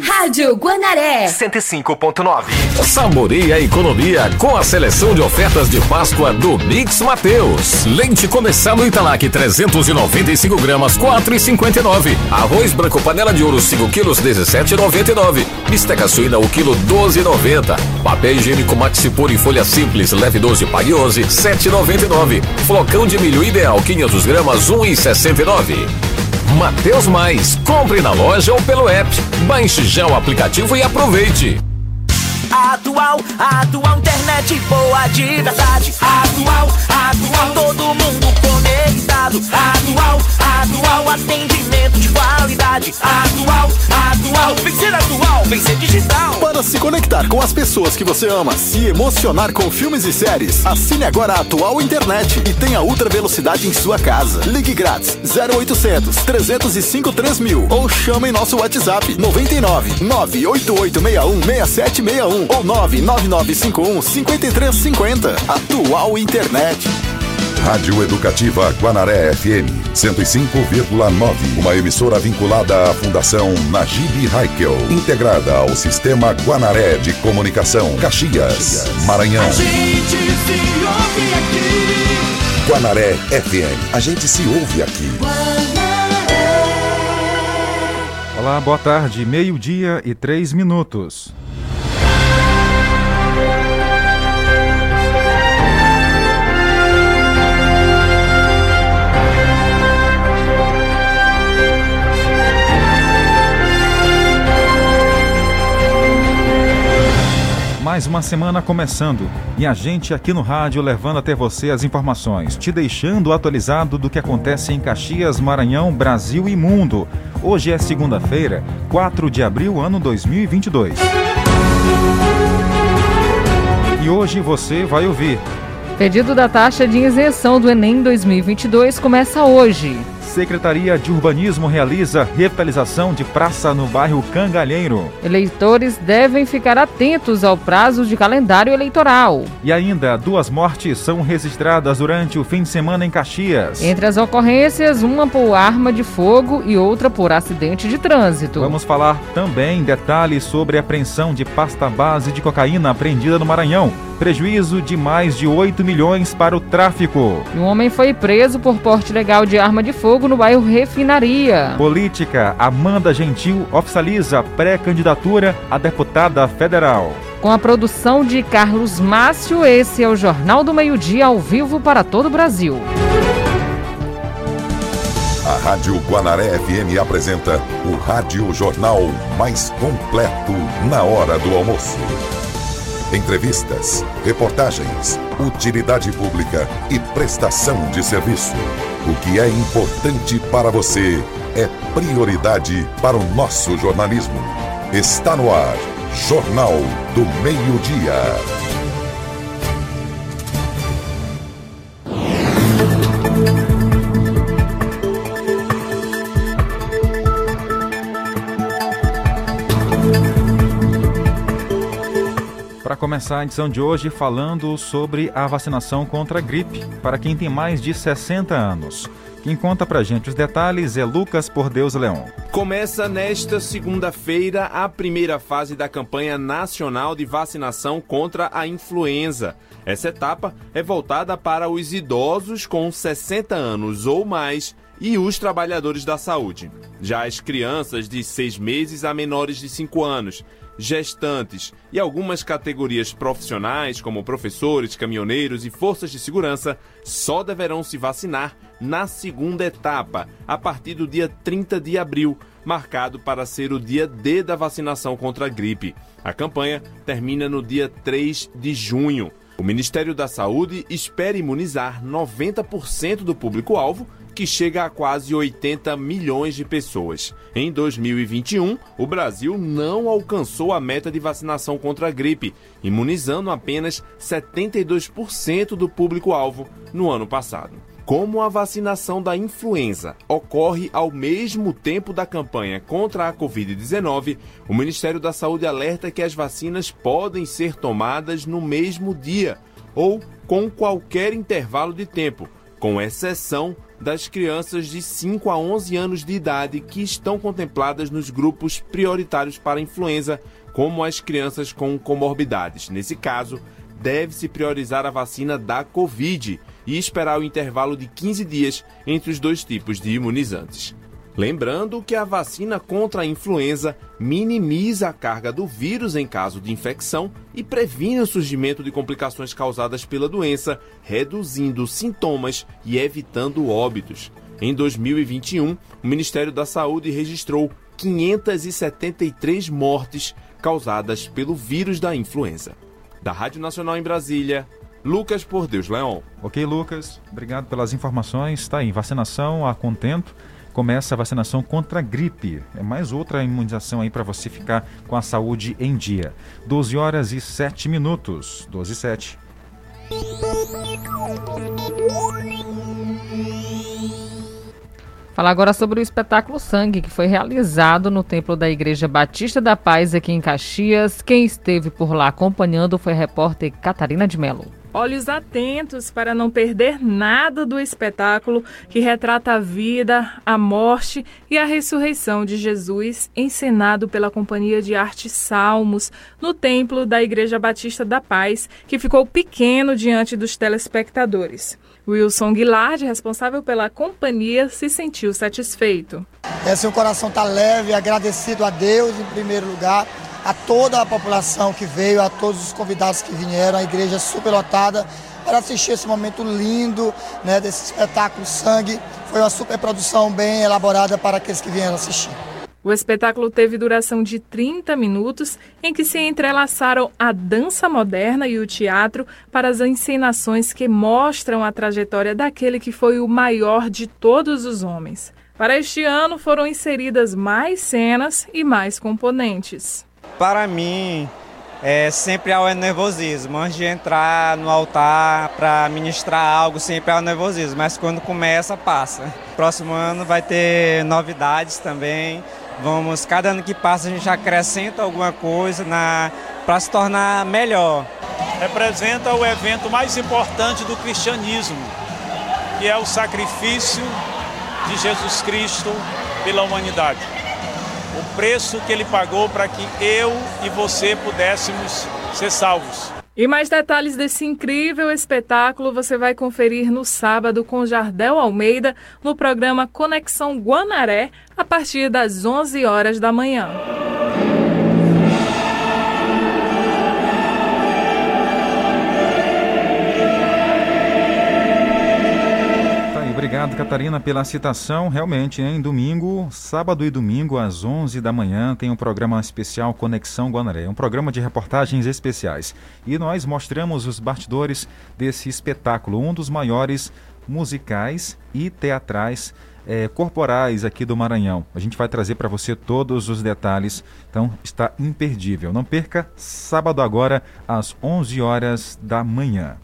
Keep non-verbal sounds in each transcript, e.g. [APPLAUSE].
Rádio Guanaré 105.9. Saboreie a economia com a seleção de ofertas de Páscoa do Mix Mateus. Leite condensado Italac 395 gramas 4,59. Arroz branco panela de ouro 5 quilos 17,99. Bisteca suína o quilo 12,90. Papel higiênico Maxipur em folha simples leve 12 pague 11 7,99. Flocão de milho ideal 500 gramas 1,69. Mateus Mais. Compre na loja ou pelo app. Baixe já o aplicativo e aproveite. Atual, atual internet boa de verdade. Atual, atual todo mundo conectado. Atual, atual atendimento de qualidade. Atual, atual, vem ser atual, vem ser digital. Para se conectar com as pessoas que você ama, se emocionar com filmes e séries, assine agora a Atual Internet e tenha ultra velocidade em sua casa. Ligue grátis 0800 305 3000 ou chame nosso WhatsApp 99 98861 6761 ou 99951 5350. Atual Internet. Rádio Educativa Guanaré FM 105,9. Uma emissora vinculada à Fundação Najib Haikel, integrada ao Sistema Guanaré de Comunicação, Caxias, Maranhão. A gente se ouve aqui. Guanaré FM. A gente se ouve aqui. Olá, boa tarde. Meio-dia e três minutos. Mais uma semana começando e a gente aqui no rádio levando até você as informações, te deixando atualizado do que acontece em Caxias, Maranhão, Brasil e mundo. Hoje é segunda-feira, 4 de abril, ano 2022. E hoje você vai ouvir. Pedido da taxa de isenção do Enem 2022 começa hoje. Secretaria de Urbanismo realiza revitalização de praça no bairro Cangalheiro. Eleitores devem ficar atentos ao prazo de calendário eleitoral. E ainda, duas mortes são registradas durante o fim de semana em Caxias. Entre as ocorrências, uma por arma de fogo e outra por acidente de trânsito. Vamos falar também detalhes sobre a apreensão de pasta base de cocaína apreendida no Maranhão. Prejuízo de mais de 8 milhões para o tráfico. Um homem foi preso por porte legal de arma de fogo no bairro Refinaria. Política, Amanda Gentil oficializa pré-candidatura a deputada federal. Com a produção de Carlos Márcio, esse é o Jornal do Meio-Dia ao vivo para todo o Brasil. A Rádio Guanaré FM apresenta o Rádio Jornal mais completo na hora do almoço. Entrevistas, reportagens, utilidade pública e prestação de serviço. O que é importante para você é prioridade para o nosso jornalismo. Está no ar, Jornal do Meio-Dia. Para começar a edição de hoje falando sobre a vacinação contra a gripe para quem tem mais de 60 anos. Quem conta pra gente os detalhes é Lucas Por Deus Leão. Começa nesta segunda-feira a primeira fase da campanha nacional de vacinação contra a influenza. Essa etapa é voltada para os idosos com 60 anos ou mais e os trabalhadores da saúde. Já as crianças de 6 meses a menores de 5 anos gestantes e algumas categorias profissionais, como professores, caminhoneiros e forças de segurança, só deverão se vacinar na segunda etapa, a partir do dia 30 de abril, marcado para ser o dia D da vacinação contra a gripe. A campanha termina no dia 3 de junho. O Ministério da Saúde espera imunizar 90% do público-alvo que chega a quase 80 milhões de pessoas. Em 2021, o Brasil não alcançou a meta de vacinação contra a gripe, imunizando apenas 72% do público-alvo no ano passado. Como a vacinação da influenza ocorre ao mesmo tempo da campanha contra a Covid-19, o Ministério da Saúde alerta que as vacinas podem ser tomadas no mesmo dia ou com qualquer intervalo de tempo, com exceção das crianças de 5 a 11 anos de idade que estão contempladas nos grupos prioritários para influenza, como as crianças com comorbidades. Nesse caso, deve-se priorizar a vacina da Covid e esperar o intervalo de 15 dias entre os dois tipos de imunizantes. Lembrando que a vacina contra a influenza minimiza a carga do vírus em caso de infecção e previne o surgimento de complicações causadas pela doença, reduzindo sintomas e evitando óbitos. Em 2021, o Ministério da Saúde registrou 573 mortes causadas pelo vírus da influenza. Da Rádio Nacional em Brasília, Lucas Por Deus Leão. Ok, Lucas, obrigado pelas informações. Está aí, vacinação a contento começa a vacinação contra a gripe. É mais outra imunização aí para você ficar com a saúde em dia. 12 horas e 7 minutos. 12 e 7. Falar agora sobre o espetáculo Sangue, que foi realizado no templo da Igreja Batista da Paz, aqui em Caxias. Quem esteve por lá acompanhando foi a repórter Catarina de Mello. Olhos atentos para não perder nada do espetáculo que retrata a vida, a morte e a ressurreição de Jesus, encenado pela Companhia de Arte Salmos, no templo da Igreja Batista da Paz, que ficou pequeno diante dos telespectadores. Wilson Guilard, responsável pela companhia, se sentiu satisfeito. É, seu coração está leve, agradecido a Deus em primeiro lugar a toda a população que veio, a todos os convidados que vieram, a igreja super lotada para assistir esse momento lindo né, desse espetáculo Sangue. Foi uma super produção bem elaborada para aqueles que vieram assistir. O espetáculo teve duração de 30 minutos, em que se entrelaçaram a dança moderna e o teatro para as encenações que mostram a trajetória daquele que foi o maior de todos os homens. Para este ano foram inseridas mais cenas e mais componentes. Para mim, é, sempre há o nervosismo. Antes de entrar no altar para ministrar algo, sempre há o nervosismo, mas quando começa, passa. Próximo ano vai ter novidades também. Vamos, cada ano que passa a gente acrescenta alguma coisa para se tornar melhor. Representa o evento mais importante do cristianismo, que é o sacrifício de Jesus Cristo pela humanidade o preço que ele pagou para que eu e você pudéssemos ser salvos. E mais detalhes desse incrível espetáculo você vai conferir no sábado com Jardel Almeida no programa Conexão Guanaré a partir das 11 horas da manhã. Obrigado, Catarina, pela citação. Realmente, em domingo, sábado e domingo, às 11 da manhã, tem um programa especial Conexão Guanaré, um programa de reportagens especiais. E nós mostramos os bastidores desse espetáculo, um dos maiores musicais e teatrais é, corporais aqui do Maranhão. A gente vai trazer para você todos os detalhes, então está imperdível. Não perca, sábado agora, às 11 horas da manhã.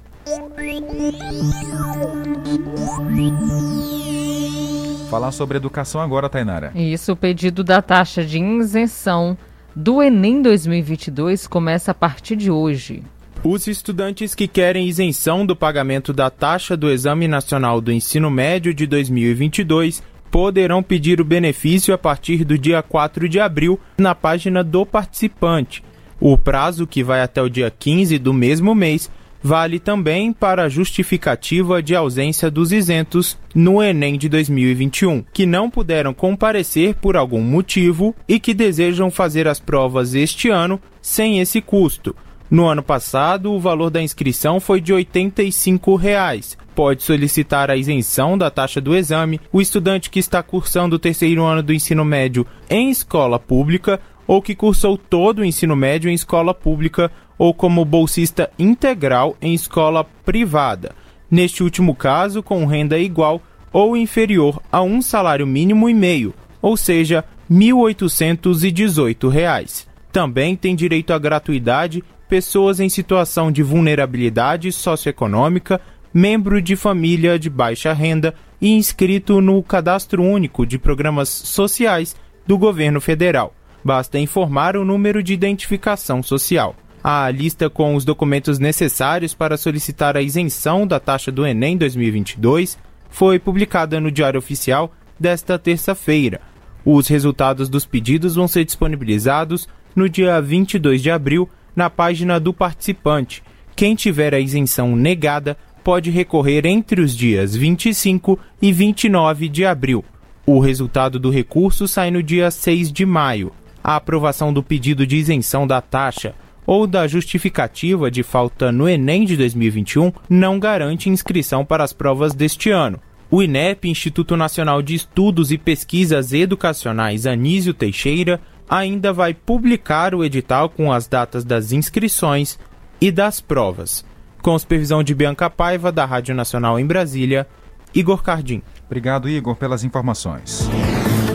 Falar sobre educação agora, Tainara. Isso, o pedido da taxa de isenção do Enem 2022 começa a partir de hoje. Os estudantes que querem isenção do pagamento da taxa do Exame Nacional do Ensino Médio de 2022 poderão pedir o benefício a partir do dia 4 de abril na página do participante. O prazo, que vai até o dia 15 do mesmo mês, vale também para a justificativa de ausência dos isentos no Enem de 2021, que não puderam comparecer por algum motivo e que desejam fazer as provas este ano sem esse custo. No ano passado, o valor da inscrição foi de 85 reais. Pode solicitar a isenção da taxa do exame o estudante que está cursando o terceiro ano do ensino médio em escola pública ou que cursou todo o ensino médio em escola pública ou como bolsista integral em escola privada, neste último caso com renda igual ou inferior a um salário mínimo e meio, ou seja, R$ 1.818. Também tem direito à gratuidade pessoas em situação de vulnerabilidade socioeconômica, membro de família de baixa renda e inscrito no Cadastro Único de Programas Sociais do Governo Federal. Basta informar o número de identificação social. A lista com os documentos necessários para solicitar a isenção da taxa do Enem 2022 foi publicada no Diário Oficial desta terça-feira. Os resultados dos pedidos vão ser disponibilizados no dia 22 de abril na página do participante. Quem tiver a isenção negada pode recorrer entre os dias 25 e 29 de abril. O resultado do recurso sai no dia 6 de maio. A aprovação do pedido de isenção da taxa ou da justificativa de falta no Enem de 2021 não garante inscrição para as provas deste ano. O INEP, Instituto Nacional de Estudos e Pesquisas Educacionais Anísio Teixeira, ainda vai publicar o edital com as datas das inscrições e das provas. Com supervisão de Bianca Paiva, da Rádio Nacional em Brasília, Igor Cardim. Obrigado, Igor, pelas informações.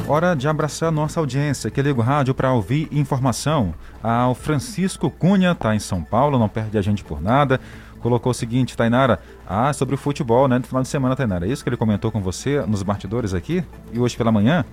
Hora de abraçar nossa audiência que liga o rádio para ouvir informação. Ah, o Francisco Cunha está em São Paulo, não perde a gente por nada. Colocou o seguinte, Tainara, ah, sobre o futebol, né? No final de semana, Tainara. É isso que ele comentou com você nos bastidores aqui? E hoje pela manhã?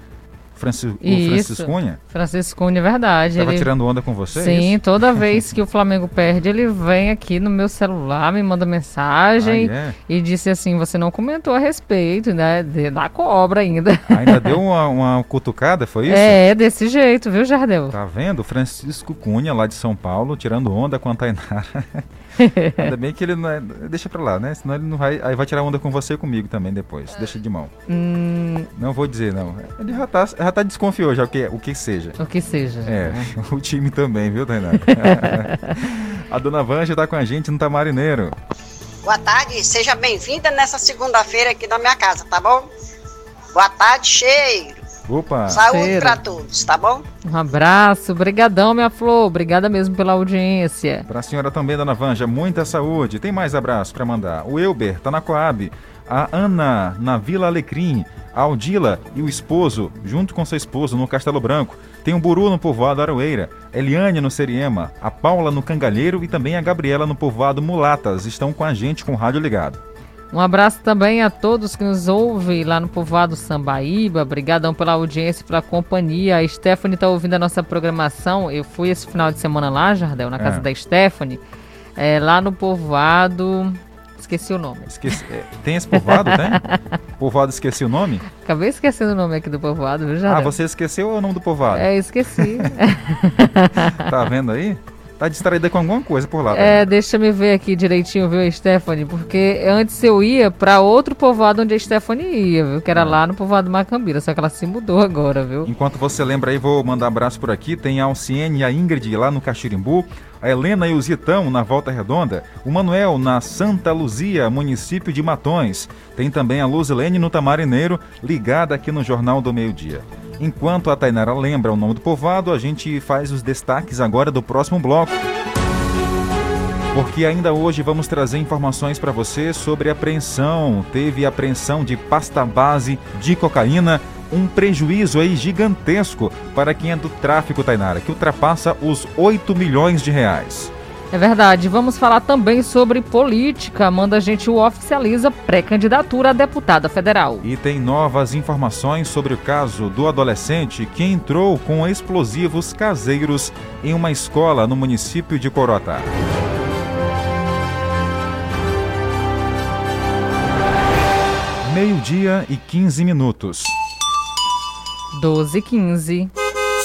Francisco, Isso. Francisco Cunha? Francisco Cunha, é verdade. Tava ele... tirando onda com você? é Sim, toda [LAUGHS] vez que o Flamengo perde, ele vem aqui no meu celular, me manda mensagem Ah, é? e disse assim: você não comentou a respeito, né? Da cobra ainda. Ainda deu uma, uma cutucada, foi isso? É, desse jeito, viu, Jardel? Tá vendo? Francisco Cunha, lá de São Paulo, tirando onda com a Tainara. [LAUGHS] [LAUGHS] Ainda bem que ele não é... Deixa pra lá, né? Senão ele não vai... Aí vai tirar onda com você e comigo também depois. Deixa de mão. Hum, Não vou dizer, não. Ele já tá, já tá desconfiou já o que, o que seja. o que seja. É, [LAUGHS] o time também, viu, Tainara? [LAUGHS] a dona Vanja tá com a gente no Tamarineiro. Boa tarde, seja bem-vinda nessa segunda-feira aqui na minha casa, tá bom? Boa tarde, cheiro. Opa! Saúde pra todos, tá bom? Um abraço, brigadão, minha flor. Obrigada mesmo pela audiência. Pra senhora também, dona Vanja, muita saúde. Tem mais abraço pra mandar. O Elber tá na Coab. A Ana na Vila Alecrim. A Aldila e o esposo, junto com seu esposo, no Castelo Branco. Tem o Buru no povoado Aroeira. Eliane no Seriema. A Paula no Cangalheiro e também a Gabriela no povoado Mulatas. Estão com a gente com o rádio ligado. Um abraço também a todos que nos ouvem lá no povoado Sambaíba. Obrigadão pela audiência e pela companhia. A Stephanie está ouvindo a nossa programação. Eu fui esse final de semana lá, Jardel, na casa É. da Stephanie. É, lá no povoado. Esqueci o nome. Esqueci, é, tem esse povoado, tem? [LAUGHS] povoado esqueci o nome? Acabei esquecendo o nome aqui do povoado, viu, Jardel? Ah, você esqueceu o nome do povoado? É, esqueci. [LAUGHS] Tá vendo aí? Tá distraída com alguma coisa por lá. tá? É, deixa me ver aqui direitinho, viu, Stephanie? Porque antes eu ia pra outro povoado onde a Stephanie ia, viu? Que era lá no povoado Macambira, só que ela se mudou agora, viu? Enquanto você lembra aí, vou mandar abraço por aqui. Tem a Alciene e a Ingrid lá no Caxirimbu, a Helena e o Zitão na Volta Redonda, o Manuel na Santa Luzia, município de Matões. Tem também a Luzilene no Tamarineiro, ligada aqui no Jornal do Meio Dia. Enquanto a Tainara lembra o nome do povoado, a gente faz os destaques agora do próximo bloco. Porque ainda hoje vamos trazer informações para você sobre apreensão. Teve apreensão de pasta base de cocaína, um prejuízo aí gigantesco para quem é do tráfico, Tainara, que ultrapassa os 8 milhões de reais. É verdade. Vamos falar também sobre política. Manda a gente o oficializa pré-candidatura a deputada federal. E tem novas informações sobre o caso do adolescente que entrou com explosivos caseiros em uma escola no município de Coroatá. Meio-dia e 15 minutos. 12 15.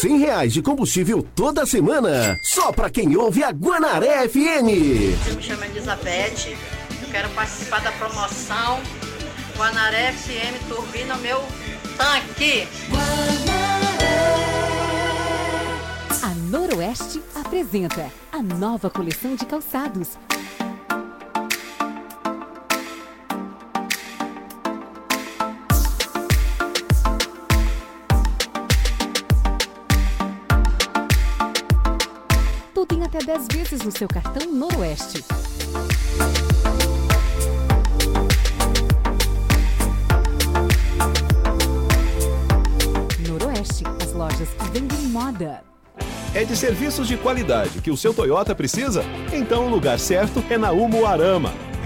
100 reais de combustível toda semana. Só pra quem ouve a Guanaré FM. Eu me chamo Elizabeth, eu quero participar da promoção Guanaré FM Turbina Meu Tanque. A Noroeste apresenta a nova coleção de calçados. 10 vezes no seu cartão Noroeste. Noroeste, as lojas que vendem moda. É de serviços de qualidade que o seu Toyota precisa? Então o lugar certo é na Umuarama.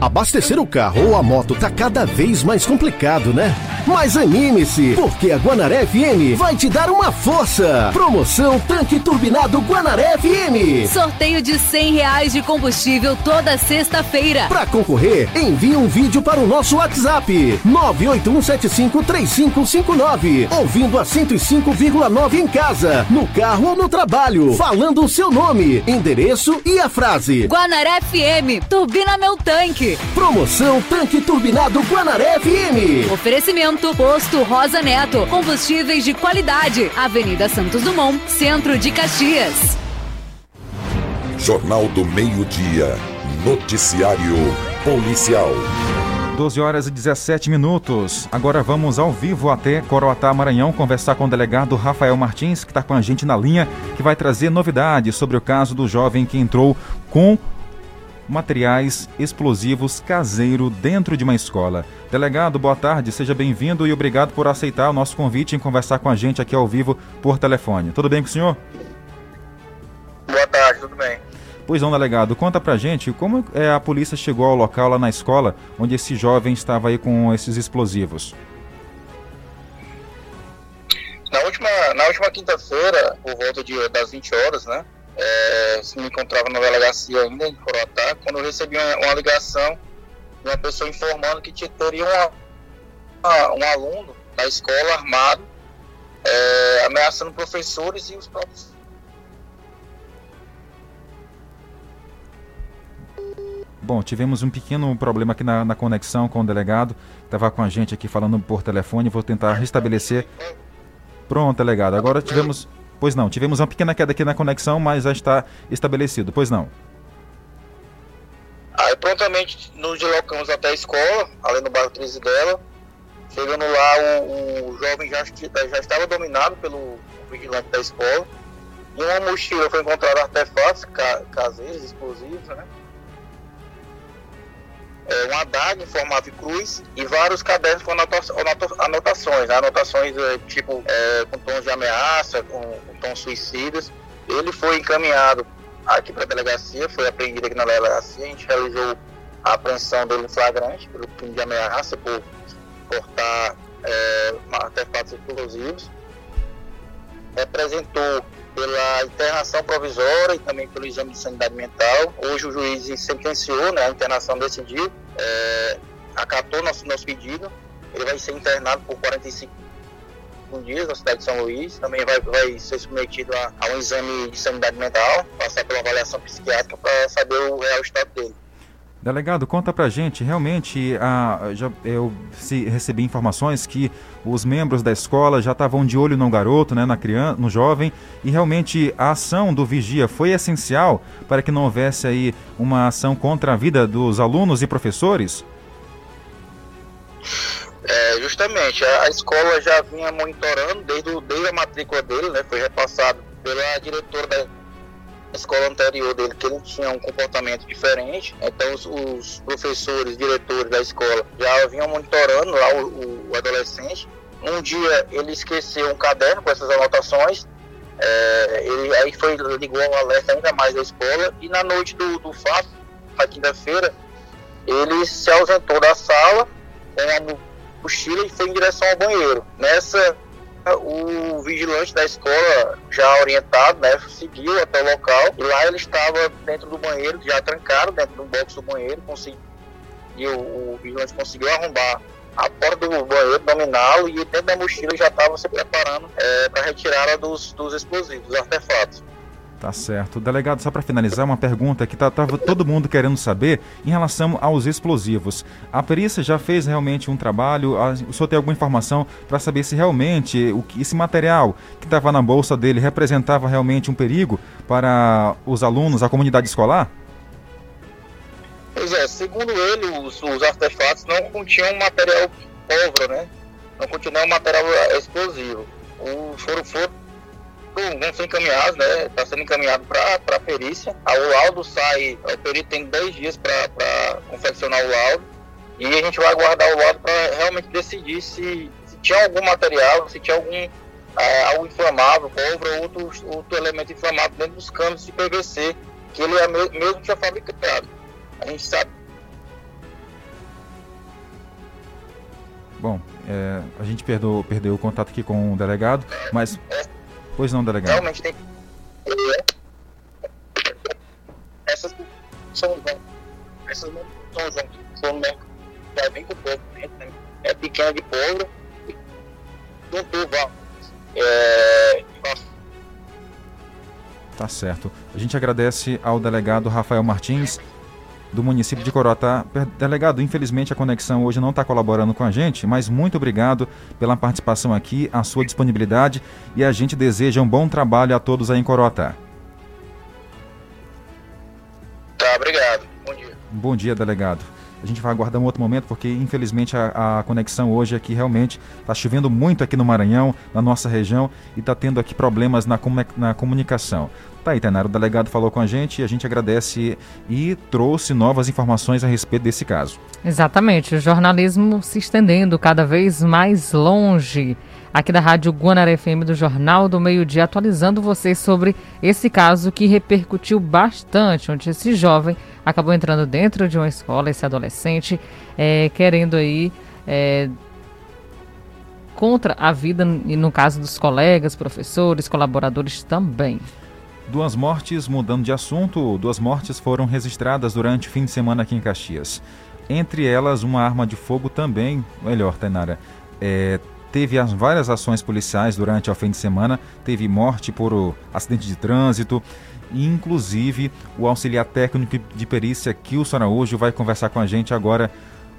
Abastecer o carro ou a moto tá cada vez mais complicado, né? Mas anime-se, porque a Guanaré FM vai te dar uma força. Promoção Tanque Turbinado Guanaré FM. Sorteio de 100 reais de combustível toda sexta-feira. Para concorrer, envie um vídeo para o nosso WhatsApp 981753559, ouvindo a 105,9 em casa, no carro ou no trabalho, falando o seu nome, endereço e a frase. Guanaré FM, turbina meu tanque. Promoção Tanque Turbinado Guanaré FM. Oferecimento Posto Rosa Neto, combustíveis de qualidade. Avenida Santos Dumont, Centro de Caxias. Jornal do Meio-Dia. Noticiário Policial. 12 horas e 17 minutos. Agora vamos ao vivo até Coroatá, Maranhão, conversar com o delegado Rafael Martins, que está com a gente na linha, que vai trazer novidades sobre o caso do jovem que entrou com materiais explosivos caseiro dentro de uma escola. Delegado, boa tarde, seja bem-vindo e obrigado por aceitar o nosso convite em conversar com a gente aqui ao vivo por telefone. Tudo bem com o senhor? Boa tarde, tudo bem. Pois não, delegado, conta pra gente como é, a polícia chegou ao local lá na escola onde esse jovem estava aí com esses explosivos. Na última, na última quinta-feira, por volta de, das 20 horas, né? É, se me encontrava na delegacia ainda em Coroatá, quando eu recebi uma, uma ligação de uma pessoa informando que teria uma, uma, um aluno da escola armado, é, ameaçando professores e os próprios Bom, tivemos um pequeno problema aqui na, na conexão com o delegado, estava com a gente aqui falando por telefone, vou tentar restabelecer. Pronto, delegado, agora tivemos... Pois não, tivemos uma pequena queda aqui na conexão, mas já está estabelecido, pois não. Aí prontamente nos deslocamos até a escola, além do bairro 13 dela. Chegando lá, o, o jovem já, já, estava dominado pelo vigilante da escola. Em uma mochila foi encontrado artefatos ca, caseiros, explosivos, né? É, um adaga em formato de cruz e vários cadernos com anotações, né? anotações é, tipo é, com tons de ameaça, com, com tons suicidas. Ele foi encaminhado aqui para a delegacia, foi apreendido aqui na delegacia, a gente realizou a apreensão dele flagrante pelo crime de ameaça por portar é, artefatos explosivos. Representou pela internação provisória e também pelo exame de sanidade mental. Hoje o juiz sentenciou, né, a internação decidiu, é, acatou nosso, nosso pedido. Ele vai ser internado por 45 dias na cidade de São Luís. Também vai, vai ser submetido a, a um exame de sanidade mental, passar pela avaliação psiquiátrica para saber o real estado dele. Delegado, conta pra gente, realmente, já, eu se, recebi informações que os membros da escola já estavam de olho no garoto, né, na criança, no jovem, e realmente a ação do vigia foi essencial para que não houvesse aí uma ação contra a vida dos alunos e professores? É, justamente, a, a escola já vinha monitorando desde, desde a matrícula dele, né, foi repassado pela diretora da escola anterior dele que ele tinha um comportamento diferente. Então os, os professores, diretores da escola já vinham monitorando lá o, o, adolescente. Um dia ele esqueceu um caderno com essas anotações. É, ele aí foi ligou o alerta ainda mais da escola e na noite do, do fato, na quinta-feira, ele se ausentou da sala com a mochila e foi em direção ao banheiro. Nessa o vigilante da escola, já orientado, né, seguiu até o local e lá ele estava dentro do banheiro, já trancado dentro do box do banheiro, conseguiu, o vigilante conseguiu arrombar a porta do banheiro, dominá-lo e dentro da mochila já estava se preparando é, para retirá-la dos, dos explosivos, dos artefatos. Tá certo. Delegado, só para finalizar, uma pergunta que tá, tava todo mundo querendo saber em relação aos explosivos. A perícia já fez realmente um trabalho? O senhor tem alguma informação para saber se realmente o esse material que estava na bolsa dele representava realmente um perigo para os alunos, a comunidade escolar? Pois é, segundo ele, os, os artefatos não continham material pólvora, né? Não continham material explosivo. O, foram, foram vão ser encaminhados, né? Está sendo encaminhado para a perícia. O laudo sai, o perito tem 10 dias para confeccionar o laudo. E a gente vai aguardar o laudo para realmente decidir se, se tinha algum material, se tinha algum é, algo inflamável, pólvora ou outro, outro elemento inflamável dentro dos canos de PVC que ele é mesmo tinha fabricado. A gente sabe. Bom, é, a gente perdeu, perdeu o contato aqui com o delegado, mas. Pois não, delegado. Realmente tem. Essas são essas não são são já vem com pouco né? é pequena de pólvora, não tubo, é, Tá certo. A gente agradece ao delegado Rafael Martins, do município de Corotá. Delegado, infelizmente a conexão hoje não está colaborando com a gente, mas muito obrigado pela participação aqui, a sua disponibilidade e a gente deseja um bom trabalho a todos aí em Corotá. Tá, obrigado. Bom dia. Bom dia, delegado. A gente vai aguardar um outro momento, porque infelizmente a, a conexão hoje aqui realmente está chovendo muito aqui no Maranhão, na nossa região, e está tendo aqui problemas na, na comunicação. Tá aí, Tainara, o delegado falou com a gente e a gente agradece e trouxe novas informações a respeito desse caso. Exatamente, o jornalismo se estendendo cada vez mais longe. Aqui da Rádio Guanaré FM do Jornal do Meio Dia, atualizando vocês sobre esse caso que repercutiu bastante, onde esse jovem acabou entrando dentro de uma escola, esse adolescente, é, querendo aí. É, contra a vida, e no caso dos colegas, professores, colaboradores também. Duas mortes, mudando de assunto, duas mortes foram registradas durante o fim de semana aqui em Caxias. Entre elas, uma arma de fogo também, melhor, Tainara, é, teve as, várias ações policiais durante o fim de semana, teve morte por acidente de trânsito, inclusive o auxiliar técnico de perícia Kilson Araújo vai conversar com a gente agora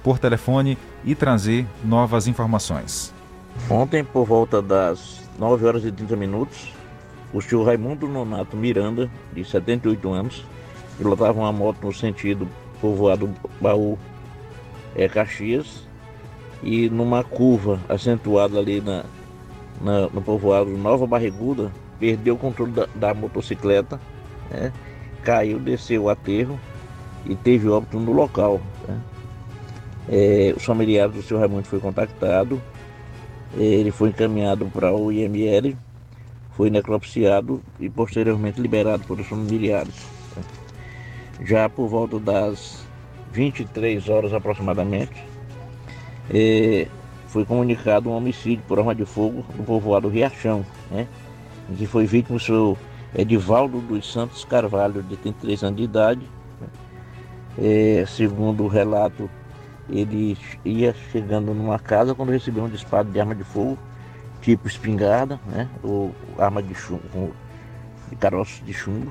por telefone e trazer novas informações. Ontem, por volta das 9 horas e 30 minutos, o senhor Raimundo Nonato Miranda, de 78 anos, pilotava uma moto no sentido povoado Baú é, Caxias e numa curva acentuada ali na, na, no povoado Nova Barriguda, perdeu o controle da, da motocicleta, né, caiu, desceu o aterro e teve óbito no local. Né. É, os familiares do senhor Raimundo foi contactado, ele foi encaminhado para o IML foi necropsiado e posteriormente liberado por os familiares. Já por volta das 23 horas aproximadamente, eh, foi comunicado um homicídio por arma de fogo no povoado Riachão, né, em que foi vítima o seu Edivaldo dos Santos Carvalho, de 33 anos de idade. Eh, segundo o relato, ele ia chegando numa casa quando recebeu um disparo de arma de fogo tipo espingarda, né? Ou arma de chumbo, de caroço de chumbo.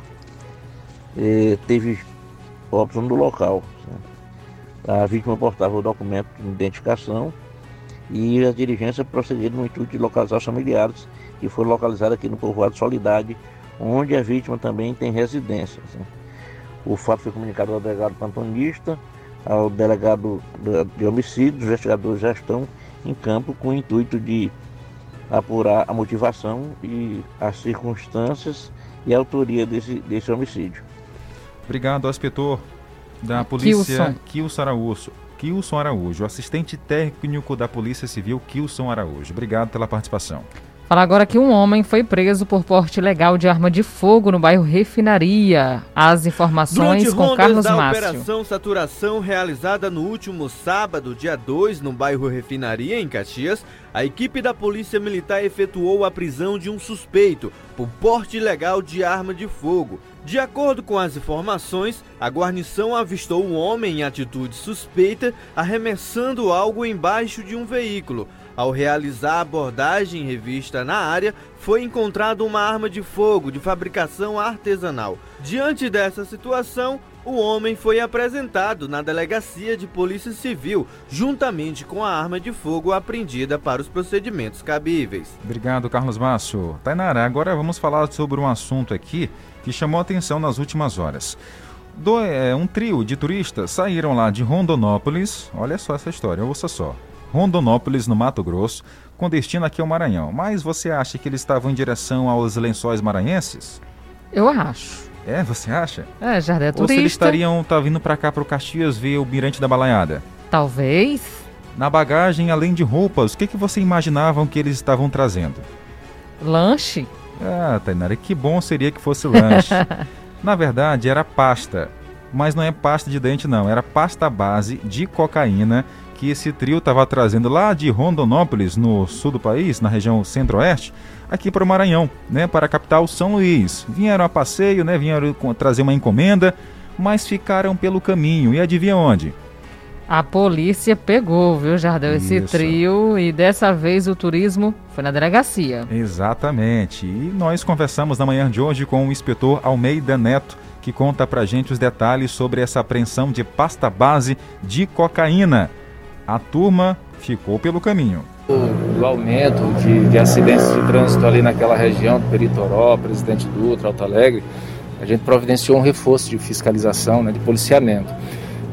E teve óbito no local. Né? A vítima portava o documento de identificação e a diligência procediram no intuito de localizar os familiares que foram localizados aqui no povoado Solidade, onde a vítima também tem residência. Né? O fato foi comunicado ao delegado plantonista, ao delegado de homicídios, os investigadores já estão em campo com o intuito de apurar a motivação e as circunstâncias e a autoria desse, desse homicídio. Obrigado, inspetor da Polícia Kilson Araújo. Kilson Araújo, assistente técnico da Polícia Civil Kilson Araújo. Obrigado pela participação. Fala agora que um homem foi preso por porte ilegal de arma de fogo no bairro Refinaria. As informações Durante com Carlos da Márcio. operação Saturação realizada no último sábado, dia 2, no bairro Refinaria, em Caxias, a equipe da Polícia Militar efetuou a prisão de um suspeito por porte ilegal de arma de fogo. De acordo com as informações, a guarnição avistou um homem em atitude suspeita arremessando algo embaixo de um veículo. Ao realizar a abordagem revista na área, foi encontrado uma arma de fogo de fabricação artesanal. Diante dessa situação, o homem foi apresentado na delegacia de Polícia Civil, juntamente com a arma de fogo apreendida para os procedimentos cabíveis. Obrigado, Carlos Márcio. Tainara, agora vamos falar sobre um assunto aqui que chamou atenção nas últimas horas. Do, é, um trio de turistas saíram lá de Rondonópolis, olha só essa história, ouça só. Rondonópolis, no Mato Grosso, com destino aqui ao Maranhão. Mas você acha que eles estavam em direção aos lençóis maranhenses? Eu acho. É, você acha? É, já é turista. Ou se eles estariam tá vindo para cá para o Caxias ver o Mirante da Balaiada? Talvez. Na bagagem, além de roupas, o que, que você imaginavam que eles estavam trazendo? Lanche? Ah, Tainara, que bom seria que fosse lanche. [LAUGHS] Na verdade, era pasta. Mas não é pasta de dente, não. Era pasta base de cocaína que esse trio estava trazendo lá de Rondonópolis, no sul do país, na região centro-oeste, aqui para o Maranhão, né, para a capital São Luís. Vieram a passeio, né, vieram trazer uma encomenda, mas ficaram pelo caminho. E adivinha onde? A polícia pegou, viu, Jardel, esse Isso. trio e dessa vez o turismo foi na delegacia. Exatamente. E nós conversamos na manhã de hoje com o inspetor Almeida Neto, que conta pra gente os detalhes sobre essa apreensão de pasta base de cocaína. A turma ficou pelo caminho. do aumento de, de acidentes de trânsito ali naquela região, do Peritoró, Presidente Dutra, Alto Alegre, a gente providenciou um reforço de fiscalização, né, de policiamento.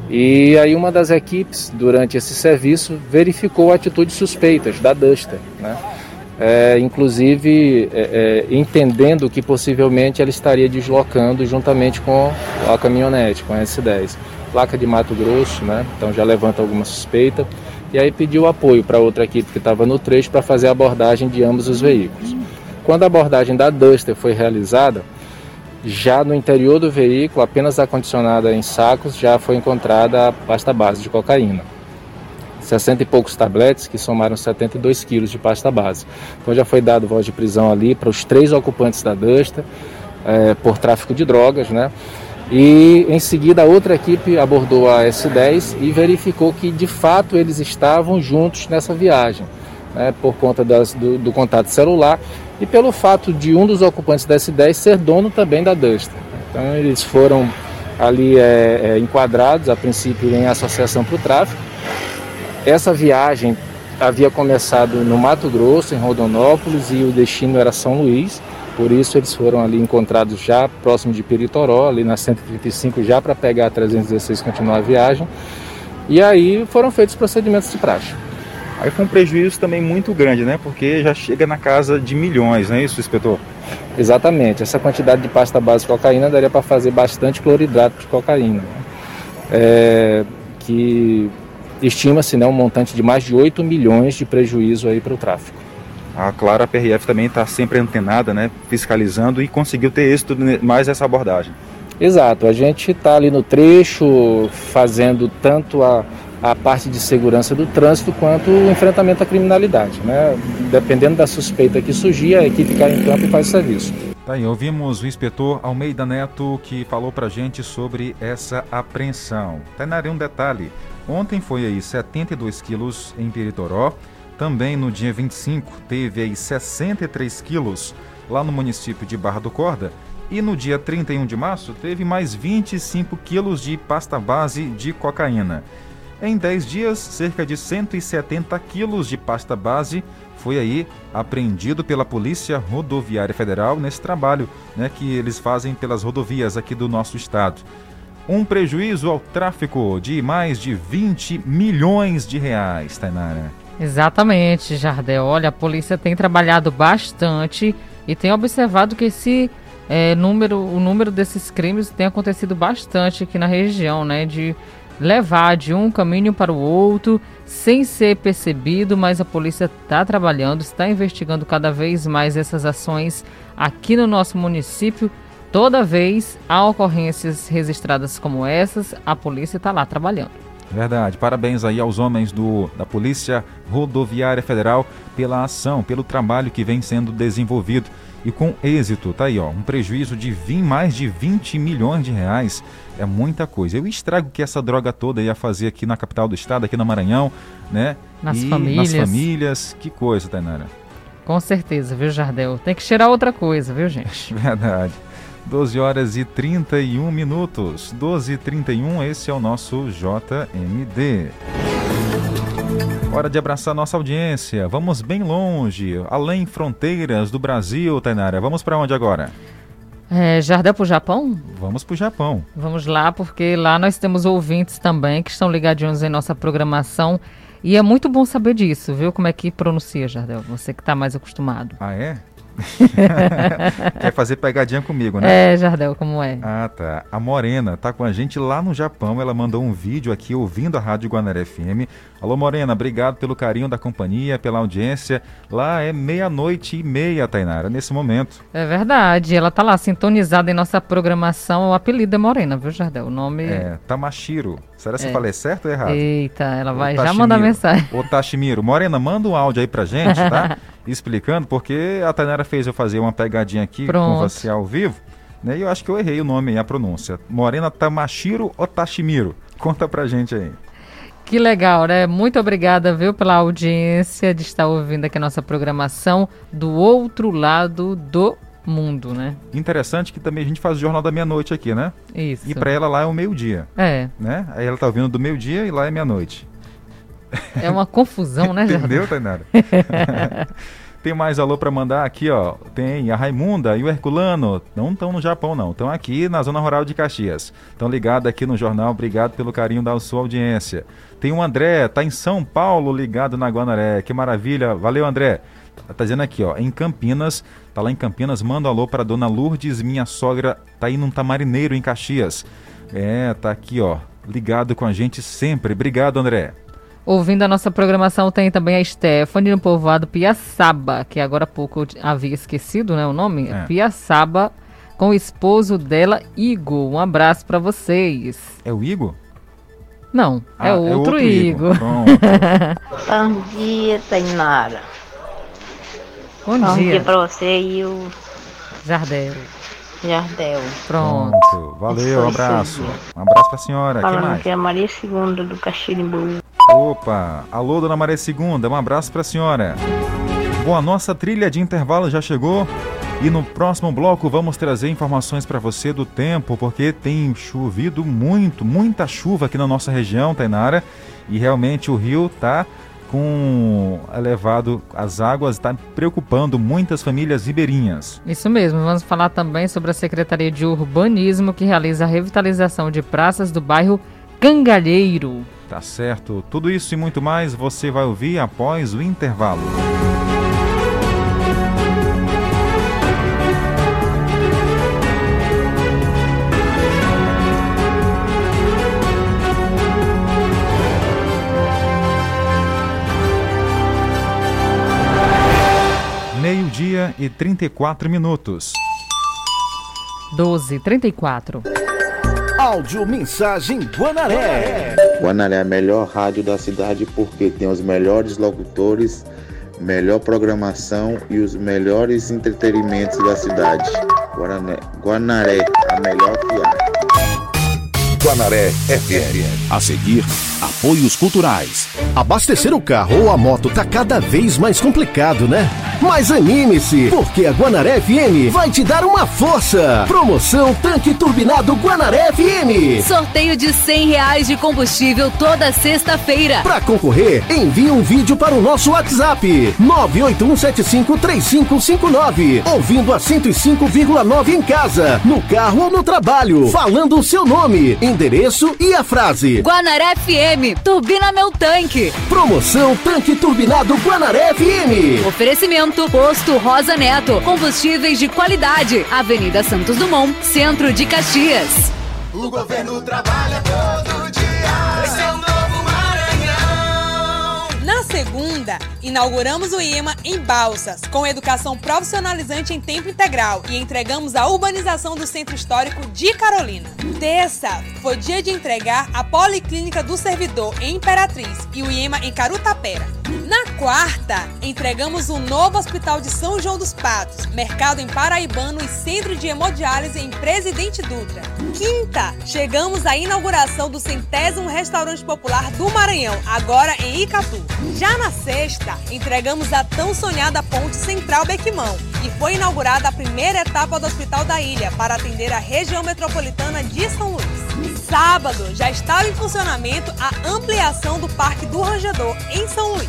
E aí uma das equipes, durante esse serviço, verificou atitudes suspeitas da Duster, né? É, inclusive é, é, entendendo que possivelmente ela estaria deslocando juntamente com a caminhonete, com a S10. Placa de Mato Grosso, né? então já levanta alguma suspeita. E aí pediu apoio para outra equipe que estava no trecho para fazer a abordagem de ambos os veículos. Quando a abordagem da Duster foi realizada, já no interior do veículo, apenas acondicionada em sacos, já foi encontrada a pasta base de cocaína. 60 e poucos tabletes, que somaram 72 quilos de pasta base. Então já foi dado voz de prisão ali para os três ocupantes da Duster eh, por tráfico de drogas, né? E em seguida a outra equipe abordou a S10 e verificou que de fato eles estavam juntos nessa viagem, né, por conta das, do, do contato celular e pelo fato de um dos ocupantes da S10 ser dono também da Duster. Então eles foram ali é, é, enquadrados a princípio em associação para o tráfico. Essa viagem havia começado no Mato Grosso, em Rondonópolis, e o destino era São Luís. Por isso eles foram ali encontrados já próximo de Peritoró, ali na 135, já para pegar a 316 e continuar a viagem. E aí foram feitos os procedimentos de praxe. Aí foi um prejuízo também muito grande, né? Porque já chega na casa de milhões, não é isso, inspetor? Exatamente. Essa quantidade de pasta base de cocaína daria para fazer bastante cloridrato de cocaína. né? É, que estima-se né, um montante de mais de 8 milhões de prejuízo aí para o tráfico. Ah, claro, a PRF também está sempre antenada, né? Fiscalizando e conseguiu ter êxito mais essa abordagem. Exato, a gente está ali no trecho fazendo tanto a, a parte de segurança do trânsito quanto o enfrentamento à criminalidade. Né? Dependendo da suspeita que surgir, a equipe cai em campo e faz o serviço. Tá aí, ouvimos o inspetor Almeida Neto que falou pra gente sobre essa apreensão. Tainari, um detalhe. Ontem foi aí 72 quilos em Peritoró. Também no dia 25 teve aí 63 quilos lá no município de Barra do Corda. E no dia 31 de março teve mais 25 quilos de pasta base de cocaína. Em 10 dias, cerca de 170 quilos de pasta base foi aí apreendido pela Polícia Rodoviária Federal nesse trabalho né, que eles fazem pelas rodovias aqui do nosso estado. Um prejuízo ao tráfico de mais de 20 milhões de reais, Tainara. Exatamente, Jardel. Olha, a polícia tem trabalhado bastante e tem observado que esse é, número, o número desses crimes tem acontecido bastante aqui na região, né? De levar de um caminho para o outro sem ser percebido, mas a polícia está trabalhando, está investigando cada vez mais essas ações aqui no nosso município. Toda vez há ocorrências registradas como essas, a polícia está lá trabalhando. Verdade. Parabéns aí aos homens do, da Polícia Rodoviária Federal pela ação, pelo trabalho que vem sendo desenvolvido e com êxito. Tá aí, ó, um prejuízo de 20, mais de 20 milhões de reais. É muita coisa. E o estrago que essa droga toda ia fazer aqui na capital do estado, aqui no Maranhão, né? Nas e famílias. Nas famílias. Que coisa, Tainara. Com certeza, viu, Jardel? Tem que cheirar outra coisa, viu, gente? [LAUGHS] Verdade. 12 horas e 31 minutos. 12 e 31, esse é o nosso JMD. Hora de abraçar nossa audiência. Vamos bem longe, além fronteiras do Brasil, Tainara. Vamos para onde agora? É, Jardel pro Japão? Vamos para o Japão. Vamos lá, porque lá nós temos ouvintes também que estão ligadinhos em nossa programação. E é muito bom saber disso, viu? Como é que pronuncia, Jardel? Você que está mais acostumado. Ah, é? [LAUGHS] Quer fazer pegadinha comigo, né? É, Jardel, como é? Ah, tá. A Morena tá com a gente lá no Japão. Ela mandou um vídeo aqui ouvindo a Rádio Guanaré FM. Alô, Morena, obrigado pelo carinho da companhia, pela audiência. Lá é meia-noite e meia, Tainara, nesse momento. É verdade. Ela tá lá sintonizada em nossa programação. O apelido é Morena, viu, Jardel? O nome É, Tamashiro. Será que É. eu falei certo ou errado? Eita, ela vai já mandar mensagem. Ô, Tashimiro, Morena, manda um áudio aí pra gente, tá? [LAUGHS] Explicando, porque a Tainara fez eu fazer uma pegadinha aqui com Pronto. você ao vivo, né? E eu acho que eu errei o nome e a pronúncia. Morena Tamashiro ou Tashimiro? Conta pra gente aí. Que legal, né? Muito obrigada, viu, pela audiência de estar ouvindo aqui a nossa programação do outro lado do mundo, né? Interessante que também a gente faz o Jornal da Meia-Noite aqui, né? Isso. E pra ela lá é o meio-dia. É. Né? Aí ela tá ouvindo do meio-dia e lá é meia-noite. É uma confusão, né? [LAUGHS] Entendeu, Tainara? [LAUGHS] Tem mais alô pra mandar aqui, ó. Tem a Raimunda e o Herculano. Não estão no Japão, não. Estão aqui na Zona Rural de Caxias. Estão ligados aqui no jornal. Obrigado pelo carinho da sua audiência. Tem o André, tá em São Paulo, ligado na Guanaré. Que maravilha. Valeu, André. Tá dizendo aqui, ó, em Campinas, tá lá em Campinas, manda um alô pra dona Lourdes, minha sogra, tá aí num tamarineiro em Caxias. É, tá aqui, ó, ligado com a gente sempre. Obrigado, André. Ouvindo a nossa programação tem também a Stephanie no povoado Piaçaba, que agora há pouco eu havia esquecido, né, o nome? É. Piaçaba, com o esposo dela, Igor. Um abraço pra vocês. É o Igor? Não, Ah, é é outro, outro Igor. Igor. [LAUGHS] Bom dia, Tainara. Bom, Bom dia. dia pra você e o Jardel. Jardel. Pronto. Pronto. Valeu, um abraço. Um abraço pra senhora. Falando mais? que é a Maria Segunda do Caxirimbu. Opa! Alô, dona Maria Segunda, um abraço pra senhora. Bom, a nossa trilha de intervalo já chegou. E no próximo bloco vamos trazer informações para você do tempo, porque tem chovido muito, muita chuva aqui na nossa região, Tainara. E realmente o rio tá com elevado as águas, está preocupando muitas famílias ribeirinhas. Isso mesmo, vamos falar também sobre a Secretaria de Urbanismo que realiza a revitalização de praças do bairro Cangalheiro. Tá certo? Tudo isso e muito mais você vai ouvir após o intervalo. Meio-dia e 34 minutos. 12, 34. Áudio Mensagem Guanaré. Guanaré é a melhor rádio da cidade porque tem os melhores locutores, melhor programação e os melhores entretenimentos da cidade. Guarané, Guanaré, a melhor que há. Guanaré FM. A seguir, apoios culturais. Abastecer o carro ou a moto tá cada vez mais complicado, né? Mas anime-se, porque a Guanaré FM vai te dar uma força. Promoção Tanque Turbinado Guanaré FM. Sorteio de 100 reais de combustível toda sexta-feira. Para concorrer, envie um vídeo para o nosso WhatsApp 981753559, ouvindo a 105,9 em casa, no carro ou no trabalho, falando o seu nome, endereço e a frase. Guanaré FM, turbina meu tanque. Promoção Tanque Turbinado Guanaré FM. Oferecimento Posto Rosa Neto, combustíveis de qualidade. Avenida Santos Dumont, Centro de Caxias. O governo trabalha todo dia. Esse é o novo Maranhão. Na segunda, inauguramos o IMA em Balsas, com educação profissionalizante em tempo integral e entregamos a urbanização do Centro Histórico de Carolina. Terça, foi dia de entregar a Policlínica do Servidor em Imperatriz e o IMA em Carutapera. Na quarta, entregamos o novo Hospital de São João dos Patos, mercado em Paraibano e centro de hemodiálise em Presidente Dutra. Quinta, chegamos à inauguração do centésimo restaurante popular do Maranhão, agora em Icatu. Já na sexta, entregamos a tão sonhada Ponte Central Bequimão e foi inaugurada a primeira etapa do Hospital da Ilha para atender a região metropolitana de São Luís. Sábado, já estava em funcionamento a ampliação do Parque do Rangedor em São Luís.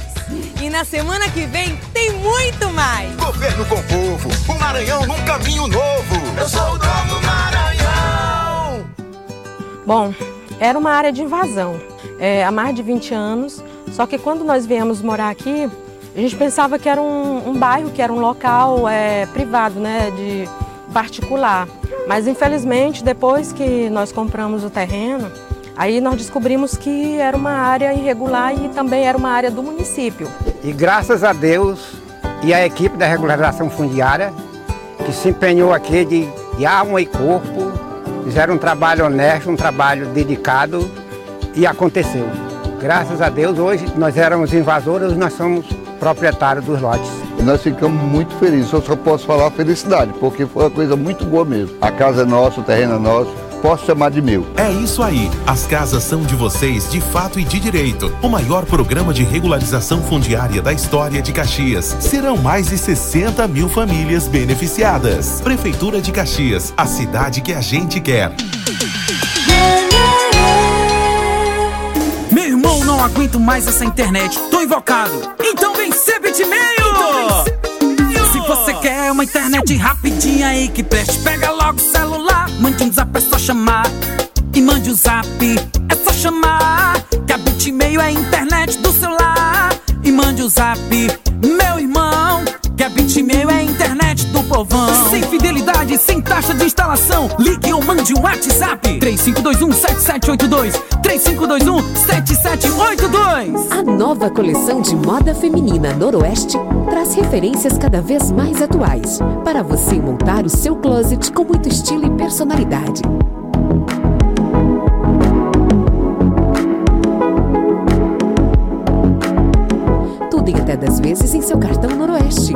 E na semana que vem tem muito mais! Governo com povo, o Maranhão num caminho novo. Eu sou o novo Maranhão. Bom, era uma área de invasão é, há mais de 20 anos, só que quando nós viemos morar aqui, A gente pensava que era um, um bairro, que era um local é, privado, né, de particular. Mas infelizmente, depois que nós compramos o terreno, aí nós descobrimos que era uma área irregular e também era uma área do município. E graças a Deus e a equipe da regularização fundiária, que se empenhou aqui de, de alma e corpo, fizeram um trabalho honesto, um trabalho dedicado e aconteceu. Graças a Deus, hoje nós éramos invasores, nós somos proprietários dos lotes. E nós ficamos muito felizes, eu só posso falar felicidade, porque foi uma coisa muito boa mesmo. A casa é nossa, o terreno é nosso, posso chamar de meu. É isso aí. As casas são de vocês de fato e de direito. O maior programa de regularização fundiária da história de Caxias. Serão mais de 60 mil famílias beneficiadas. Prefeitura de Caxias, a cidade que a gente quer. Não aguento mais essa internet. Tô invocado. Então vem ser bitmail! Se você quer uma internet rapidinha aí que preste, pega logo o celular. Mande um zap, é só chamar. E mande o um zap, é só chamar. Que a bitmail é a internet do celular. E mande o um zap, meu irmão. Que a bitmail é a internet do povão. Sem fidelidade, sem taxa de instalação. Ligue ou mande um WhatsApp. 3521-7782. 3521-7782. A nova coleção de moda feminina Noroeste traz referências cada vez mais atuais para você montar o seu closet com muito estilo e personalidade. Em até 10 vezes em seu cartão Noroeste.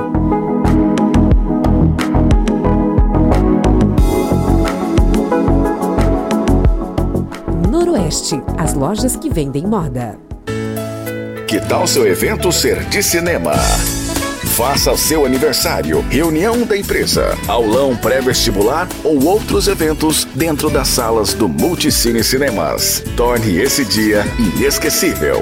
Noroeste, as lojas que vendem moda. Que tal seu evento ser de cinema? Faça seu aniversário, reunião da empresa, aulão pré-vestibular ou outros eventos dentro das salas do Multicine Cinemas. Torne esse dia inesquecível.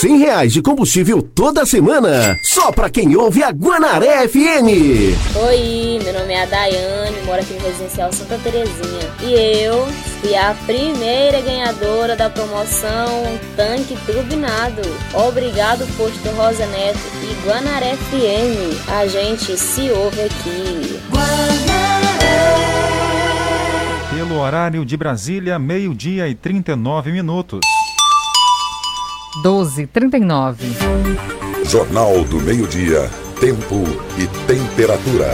100 reais de combustível toda semana, só pra quem ouve a Guanaré FM. Oi, meu nome é a Daiane, moro aqui no Residencial Santa Terezinha. E eu fui a primeira ganhadora da promoção Tanque Turbinado. Obrigado, Posto Rosa Neto e Guanaré FM. A gente se ouve aqui. Pelo horário de Brasília, meio-dia e 39 minutos. 12, 39. Jornal do Meio-Dia, Tempo e Temperatura.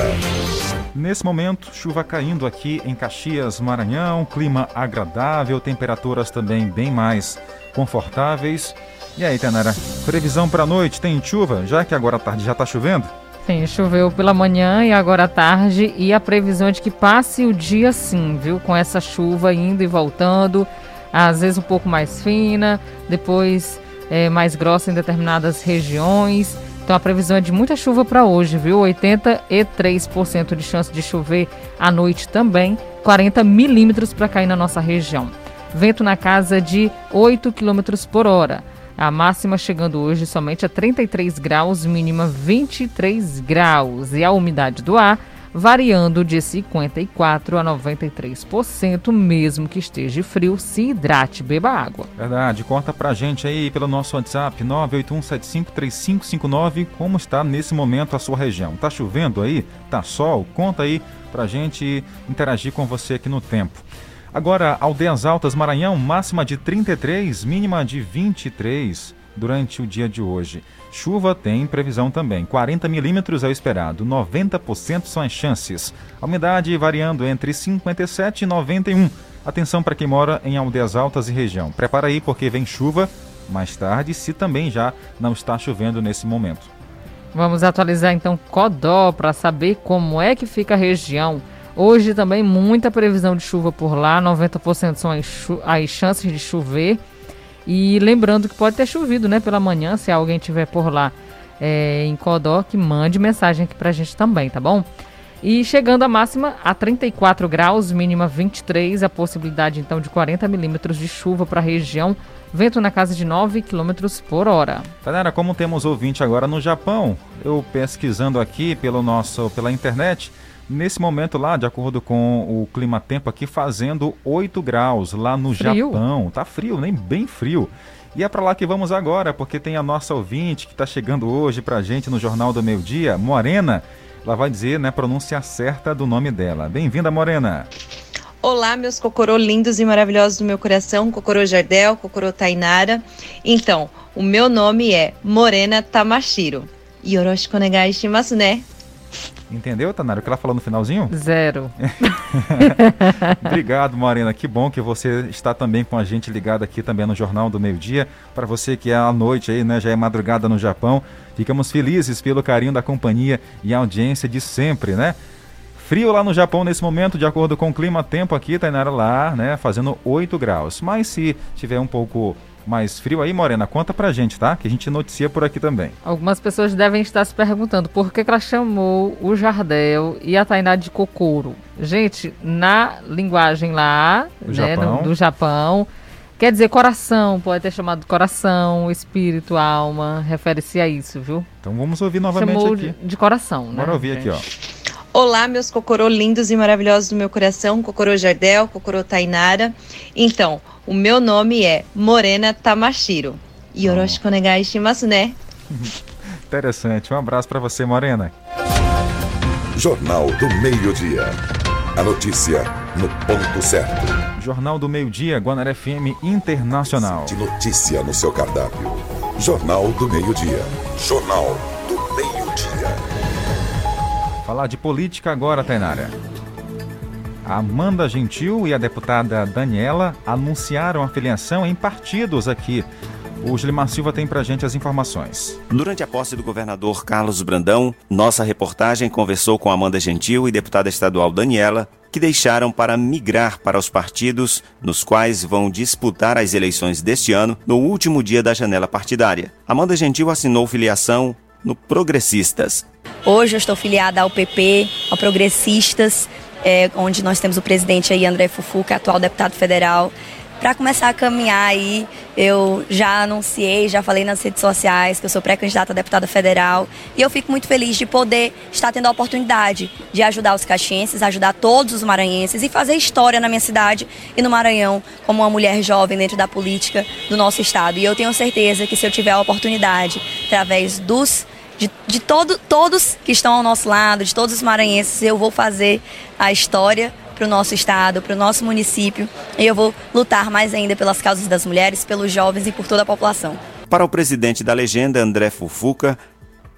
Nesse momento, chuva caindo aqui em Caxias, Maranhão, clima agradável, temperaturas também bem mais confortáveis. E aí, Tenara, previsão para a noite tem chuva, já que agora à tarde já está chovendo? Sim, choveu pela manhã e agora à tarde e a previsão é de que passe o dia sim, viu? Com essa chuva indo e voltando, às vezes um pouco mais fina, depois é, mais grossa em determinadas regiões. Então a previsão é de muita chuva para hoje, viu? 83% de chance de chover à noite também, 40 milímetros para cair na nossa região. Vento na casa de 8 km por hora. A máxima chegando hoje somente a 33 graus, mínima 23 graus. E a umidade do ar variando de 54% a 93%, mesmo que esteja frio, se hidrate, beba água. Verdade, conta pra gente aí pelo nosso WhatsApp 981753559 como está nesse momento a sua região. Tá chovendo aí? Tá sol? Conta aí pra gente interagir com você aqui no tempo. Agora, Aldeias Altas Maranhão, máxima de 33, mínima de 23 durante o dia de hoje. Chuva tem previsão também. 40 milímetros é o esperado, 90% são as chances. A umidade variando entre 57 e 91. Atenção para quem mora em aldeias altas e região. Prepara aí porque vem chuva mais tarde, se também já não está chovendo nesse momento. Vamos atualizar então Codó para saber como é que fica a região. Hoje também muita previsão de chuva por lá, 90% são as, as chances de chover. E lembrando que pode ter chovido, né, pela manhã, se alguém tiver por lá é, em Codó, que mande mensagem aqui pra gente também, tá bom? E chegando a máxima a 34 graus, mínima 23, a possibilidade então de 40 milímetros de chuva para a região vento na casa de 9 km por hora. Tainara, como temos ouvinte agora no Japão, eu pesquisando aqui pelo nosso, pela internet, nesse momento lá, de acordo com o clima-tempo aqui, fazendo 8 graus lá no Frio. Japão. Tá frio, nem bem frio. E é para lá que vamos agora, porque tem a nossa ouvinte que está chegando hoje para a gente no Jornal do Meio Dia, Morena. Ela vai dizer né, a pronúncia certa do nome dela. Bem-vinda, Morena. Olá, meus cocorô lindos e maravilhosos do meu coração, cocorô Jardel, cocorô Tainara. Então, o meu nome é Morena Tamashiro. Yoroshiku onegai shimasu né? Entendeu, Tanara, o que ela falou no finalzinho? Zero. [LAUGHS] Obrigado, Morena. Que bom que você está também com a gente ligado aqui também no Jornal do Meio Dia. Para você que é à noite aí, né, já é madrugada no Japão, ficamos felizes pelo carinho da companhia e audiência de sempre, né? Frio lá no Japão nesse momento, de acordo com o clima, tempo aqui, Tainara lá, né, fazendo 8 graus. Mas se tiver um pouco mais frio aí, Morena, conta pra gente, tá? Que a gente noticia por aqui também. Algumas pessoas devem estar se perguntando por que, que ela chamou o Jardel e a Tainá de Kokoro. Gente, na linguagem lá, Do né, Japão. no- do Japão, quer dizer coração, pode ter chamado coração, espírito, alma, refere-se a isso, viu? Então vamos ouvir novamente Chamou aqui. de, de coração, né? Bora ouvir aqui, ó. Olá, meus cocorô lindos e maravilhosos do meu coração, cocorô Jardel, cocorô Tainara. Então, o meu nome é Morena Tamashiro. Yoroshiku onegai shimasu né? [LAUGHS] Interessante. Um abraço pra você, Morena. Jornal do Meio-Dia. A notícia no ponto certo. Jornal do Meio-Dia, Guanaré FM Internacional. De notícia no seu cardápio. Jornal do Meio-Dia. Jornal. Falar de política agora, Tainara. Amanda Gentil e a deputada Daniela anunciaram a filiação em partidos aqui. O Gilimar Silva tem pra gente as informações. Durante a posse do governador Carlos Brandão, nossa reportagem conversou com Amanda Gentil e deputada estadual Daniela, que deixaram para migrar para os partidos nos quais vão disputar as eleições deste ano no último dia da janela partidária. Amanda Gentil assinou filiação no Progressistas. Hoje eu estou filiada ao PP, ao Progressistas, é, onde nós temos o presidente aí, André Fufu, que é atual deputado federal. Para começar a caminhar aí, eu já anunciei, já falei nas redes sociais que eu sou pré-candidata a deputada federal e eu fico muito feliz de poder estar tendo a oportunidade de ajudar os caxienses, ajudar todos os maranhenses e fazer história na minha cidade e no Maranhão como uma mulher jovem dentro da política do nosso estado. E eu tenho certeza que se eu tiver a oportunidade, através dos de, de todo, todos que estão ao nosso lado, de todos os maranhenses, eu vou fazer a história para o nosso estado, para o nosso município e eu vou lutar mais ainda pelas causas das mulheres, pelos jovens e por toda a população. Para o presidente da legenda, André Fufuca,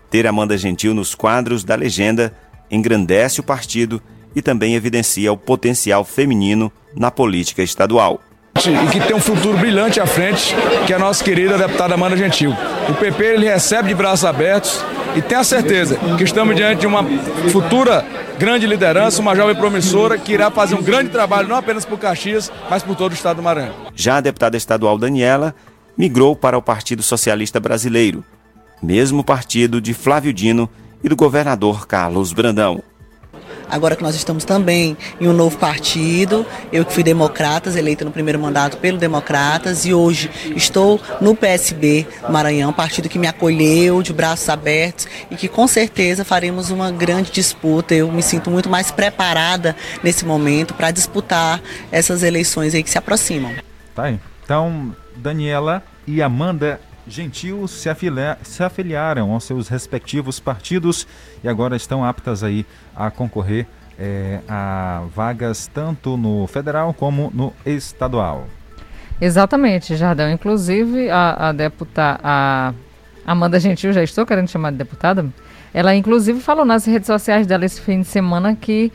ter Amanda Gentil nos quadros da legenda engrandece o partido e também evidencia o potencial feminino na política estadual. E que tem um futuro brilhante à frente, que é a nossa querida deputada Amanda Gentil. O PP ele recebe de braços abertos e tem a certeza que estamos diante de uma futura grande liderança, uma jovem promissora que irá fazer um grande trabalho não apenas por Caxias, mas por todo o estado do Maranhão. Já a deputada estadual Daniela migrou para o Partido Socialista Brasileiro, mesmo partido de Flávio Dino e do governador Carlos Brandão. Agora que nós estamos também em um novo partido, eu que fui Democratas, eleita no primeiro mandato pelo Democratas, e hoje estou no PSB Maranhão, partido que me acolheu de braços abertos e que com certeza faremos uma grande disputa. Eu me sinto muito mais preparada nesse momento para disputar essas eleições aí que se aproximam. Tá aí. Então, Daniela e Amanda Gentil se, afilia- se afiliaram aos seus respectivos partidos e agora estão aptas aí a concorrer eh, a vagas tanto no federal como no estadual. Exatamente, Jardão. Inclusive, a, a deputada a Amanda Gentil, já estou querendo chamar de deputada, ela inclusive falou nas redes sociais dela esse fim de semana que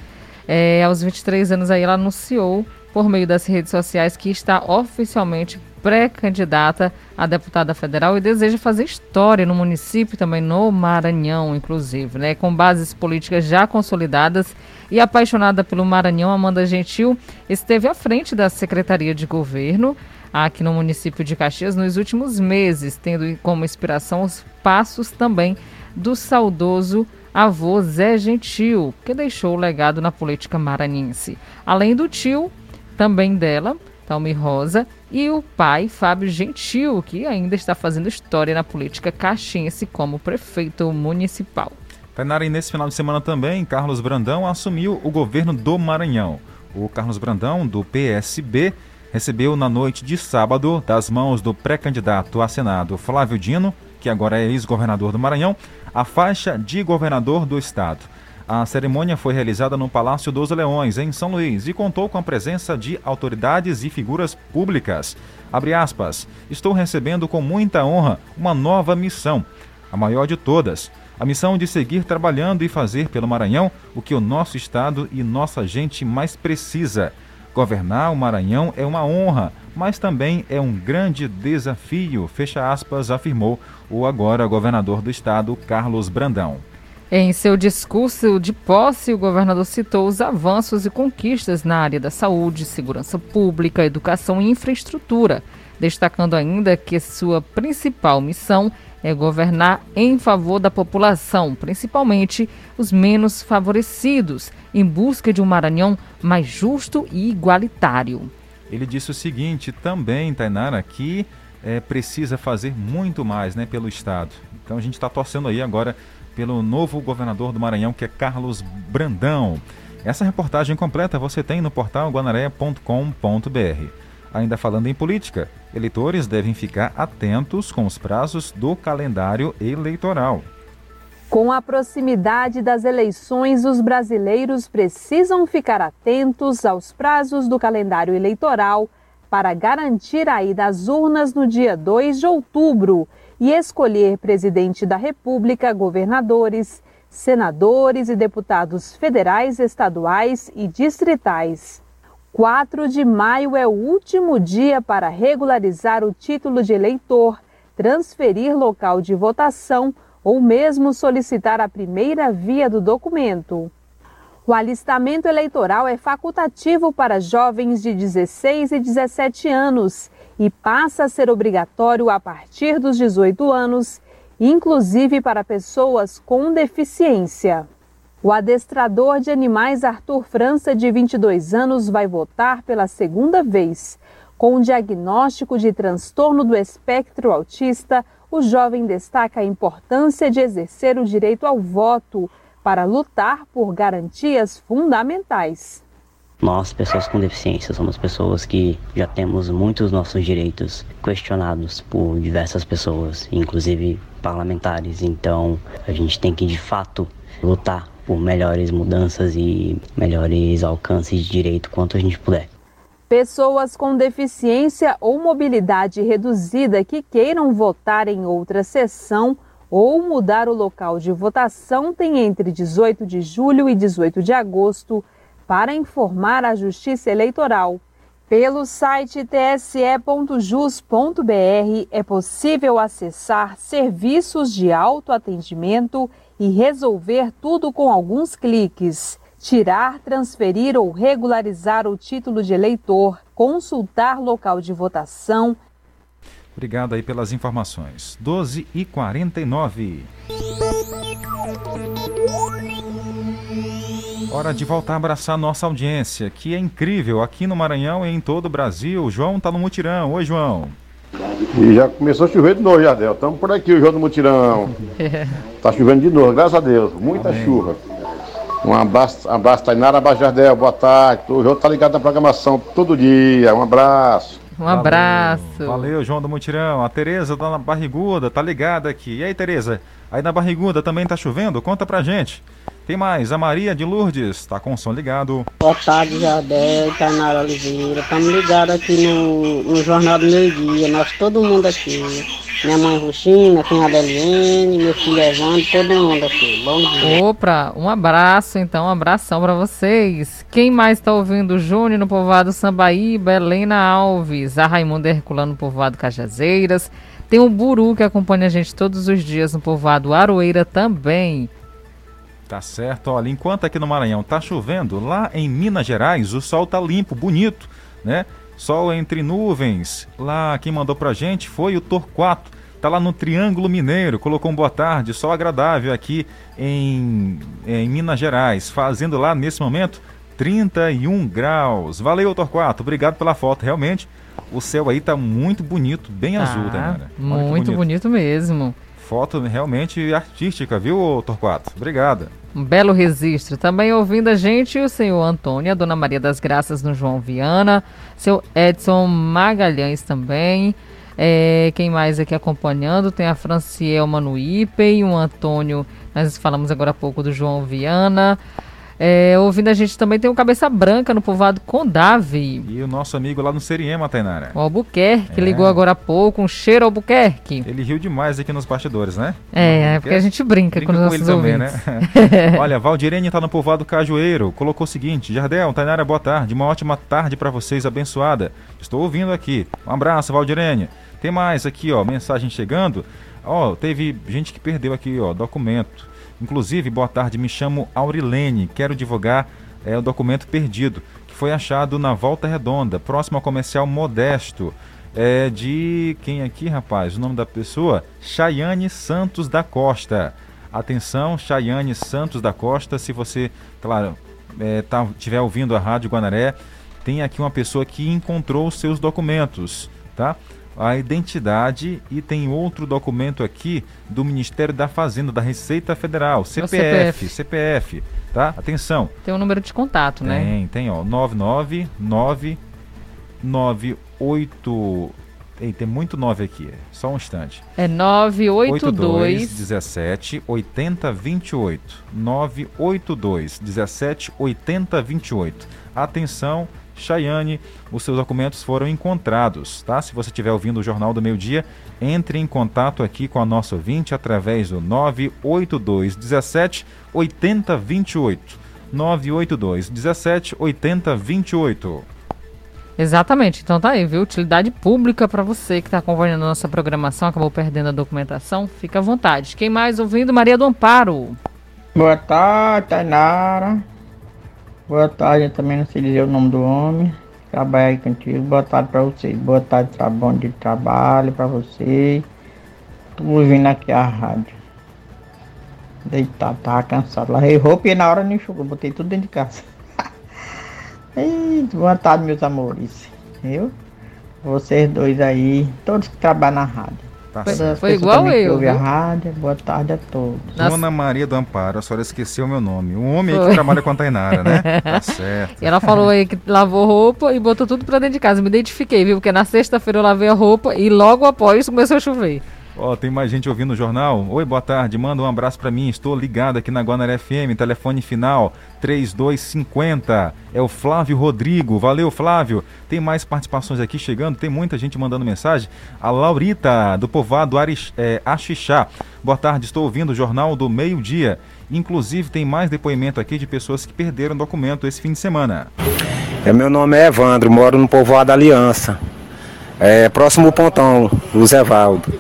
eh, aos 23 anos aí ela anunciou por meio das redes sociais que está oficialmente pré-candidata a deputada federal e deseja fazer história no município também no Maranhão, inclusive, né? Com bases políticas já consolidadas e apaixonada pelo Maranhão, Amanda Gentil esteve à frente da Secretaria de Governo aqui no município de Caxias nos últimos meses, tendo como inspiração os passos também do saudoso avô Zé Gentil, que deixou o legado na política maranhense. Além do tio, também dela, Talmi Rosa, e o pai, Fábio Gentil, que ainda está fazendo história na política caxiense como prefeito municipal. Tainara, e nesse final de semana também, Carlos Brandão assumiu o governo do Maranhão. O Carlos Brandão, do PSB, recebeu na noite de sábado, das mãos do pré-candidato a Senado Flávio Dino, que agora é ex-governador do Maranhão, a faixa de governador do estado. A cerimônia foi realizada no Palácio dos Leões, em São Luís, e contou com a presença de autoridades e figuras públicas. Aspas, estou recebendo com muita honra uma nova missão, a maior de todas. A missão de seguir trabalhando e fazer pelo Maranhão o que o nosso Estado e nossa gente mais precisa. Governar o Maranhão é uma honra, mas também é um grande desafio, fecha aspas, afirmou o agora governador do estado, Carlos Brandão. Em seu discurso de posse, o governador citou os avanços e conquistas na área da saúde, segurança pública, educação e infraestrutura, destacando ainda que sua principal missão é governar em favor da população, principalmente os menos favorecidos, em busca de um Maranhão mais justo e igualitário. Ele disse o seguinte também, Tainara, que é, precisa fazer muito mais né, pelo Estado. Então a gente está torcendo aí agora pelo novo governador do Maranhão, que é Carlos Brandão. Essa reportagem completa você tem no portal guanaré.com.br. Ainda falando em política, eleitores devem ficar atentos com os prazos do calendário eleitoral. Com a proximidade das eleições, os brasileiros precisam ficar atentos aos prazos do calendário eleitoral para garantir a ida às urnas no dia 2 de outubro e escolher presidente da República, governadores, senadores e deputados federais, estaduais e distritais. 4 de maio é o último dia para regularizar o título de eleitor, transferir local de votação ou mesmo solicitar a primeira via do documento. O alistamento eleitoral é facultativo para jovens de 16 e 17 anos e passa a ser obrigatório a partir dos 18 anos, inclusive para pessoas com deficiência. O adestrador de animais Arthur França, de 22 anos, vai votar pela segunda vez. Com um diagnóstico de transtorno do espectro autista, o jovem destaca a importância de exercer o direito ao voto para lutar por garantias fundamentais. Nós, pessoas com deficiência, somos pessoas que já temos muitos nossos direitos questionados por diversas pessoas, inclusive parlamentares. Então, a gente tem que de fato lutar por melhores mudanças e melhores alcances de direito quanto a gente puder. Pessoas com deficiência ou mobilidade reduzida que queiram votar em outra sessão ou mudar o local de votação têm entre 18 de julho e 18 de agosto para informar a Justiça Eleitoral. Pelo site tse.jus.br é possível acessar serviços de autoatendimento e resolver tudo com alguns cliques. Tirar, transferir ou regularizar o título de eleitor, consultar local de votação. Obrigado aí pelas informações. 12 e 49. Hora de voltar a abraçar nossa audiência, que é incrível aqui no Maranhão e em todo o Brasil. O João tá no mutirão. Oi, João. E já começou a chover de novo, Jardel. Estamos por aqui, o João do Mutirão. Tá chovendo de novo, graças a Deus. Muita Amém. chuva. Um abraço, um abraço, Tainara Abaixo Jardel. Boa tarde. O João tá ligado na programação todo dia. Um abraço. Um abraço. Valeu, Valeu João do Mutirão. A Tereza tá na Barriguda, tá ligada aqui. E aí, Tereza? Aí na Barriguda também tá chovendo? Conta pra gente. Tem mais, a Maria de Lourdes, tá com o som ligado. Boa tarde, Jadel, Tainara Oliveira. Estamos ligados aqui no, no Jornal do Meio Dia, nós todo mundo aqui. Minha mãe Ruxina, minha Adeliene, meu filho Evandro, todo mundo aqui. Bom dia. Opa, um abraço então, um abração para vocês. Quem mais está ouvindo? Júnior no povoado Sambaíba, Helena Alves, a Raimunda Herculano no povoado Cajazeiras. Tem o Buru que acompanha a gente todos os dias no povoado Aroeira também. Tá certo, olha, enquanto aqui no Maranhão tá chovendo, lá em Minas Gerais o sol tá limpo, bonito, né? Sol entre nuvens. Lá quem mandou pra gente foi o Torquato. Tá lá no Triângulo Mineiro, colocou um boa tarde, sol agradável aqui em, em Minas Gerais, fazendo lá nesse momento 31 graus. Valeu, Torquato. Obrigado pela foto. Realmente, o céu aí tá muito bonito, bem Tá, azul. Olha que Muito bonito mesmo. Foto realmente artística, viu, Torquato? Obrigado. Um belo registro. Também ouvindo a gente o senhor Antônio, a dona Maria das Graças no João Viana, seu Edson Magalhães também. É, quem mais aqui acompanhando? Tem a Francielma no Ipen, o Antônio, nós falamos agora há pouco do João Viana. É, ouvindo a gente também tem o Cabeça Branca no povoado Condave. E o nosso amigo lá no Seriema, Tainara. O Albuquerque É. ligou agora há pouco, um cheiro Albuquerque. Ele riu demais aqui nos bastidores, né? É, é porque a gente brinca, com os com nossos ele também, ouvintes. né? [LAUGHS] [LAUGHS] Olha, Valdirene tá no povoado Cajueiro, colocou o seguinte: Jardel, Tainara, boa tarde, uma ótima tarde para vocês, abençoada. Estou ouvindo aqui. Um abraço, Valdirene. Tem mais aqui, ó, mensagem chegando. Ó, teve gente que perdeu aqui, ó, documento. Inclusive, boa tarde, me chamo Aurilene, quero divulgar é, o documento perdido, que foi achado na Volta Redonda, próximo ao comercial Modesto. É de quem aqui, rapaz? O nome da pessoa? Chayane Santos da Costa. Atenção, Chayane Santos da Costa, se você, claro, é, tá, tiver ouvindo a Rádio Guanaré, tem aqui uma pessoa que encontrou os seus documentos, tá? A identidade e tem outro documento aqui do Ministério da Fazenda, da Receita Federal, CPF, CPF. CPF, tá? Atenção. Tem um número de contato, né? Tem, tem, ó, 99998 Ei, tem muito 9 aqui, só um instante. É 982 17 80 28. 982 17 80 28. Atenção, Chayane, os seus documentos foram encontrados, tá? Se você estiver ouvindo o Jornal do Meio Dia, entre em contato aqui com a nossa ouvinte através do 982 17 80 28. 982 17 80 28. Exatamente, então tá aí, viu? Utilidade pública para você que está acompanhando a nossa programação, acabou perdendo a documentação, fica à vontade. Quem mais ouvindo? Maria do Amparo. Boa tarde, Tainara. Boa tarde, eu também não sei dizer o nome do homem. Trabalho aí contigo. Boa tarde pra vocês. Boa tarde, tra bom de trabalho pra vocês. Tô ouvindo aqui a rádio. Deitado, tava cansado. Lavei roupa e na hora não enxugou. Botei tudo dentro de casa. [LAUGHS] Eita, boa tarde, meus amores. Viu? Vocês dois aí, todos que trabalham na rádio. Tá Todas certo. as Foi igual eu, viu? rádio. Boa tarde a todos. Dona Maria do Amparo, a senhora esqueceu o meu nome. Um homem aí Foi. que trabalha com a Tainara, né? [LAUGHS] Tá certo. E ela falou aí que lavou roupa e botou tudo pra dentro de casa. Me identifiquei, viu? Porque na sexta-feira eu lavei a roupa e logo após começou a chover. Ó, tem mais gente ouvindo o jornal. Oi, boa tarde. Manda um abraço pra mim. Estou ligado aqui na Guanaré FM. Telefone final 3250. É o Flávio Rodrigo. Valeu, Flávio. Tem mais participações aqui chegando. Tem muita gente mandando mensagem. A Laurita, do povoado é, Axixá. Boa tarde. Estou ouvindo o jornal do meio-dia. Inclusive, tem mais depoimento aqui de pessoas que perderam documento esse fim de semana. É, meu nome é Evandro, moro no povoado Aliança. É, próximo pontão, Luz Evaldo.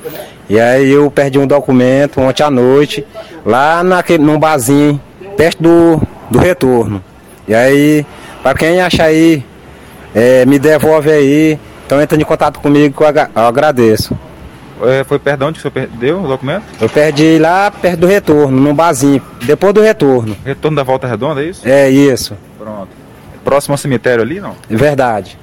E aí eu perdi um documento ontem à noite, lá naquele, num barzinho, perto do, do retorno. E aí, para quem achar aí, é, me devolve aí. Então entra em contato comigo que eu agradeço. É, foi perdão onde que você perdeu o documento? Eu perdi lá perto do retorno, num barzinho, depois do retorno. Retorno da Volta Redonda, é isso? É isso, Pronto. Próximo ao cemitério ali, não? verdade.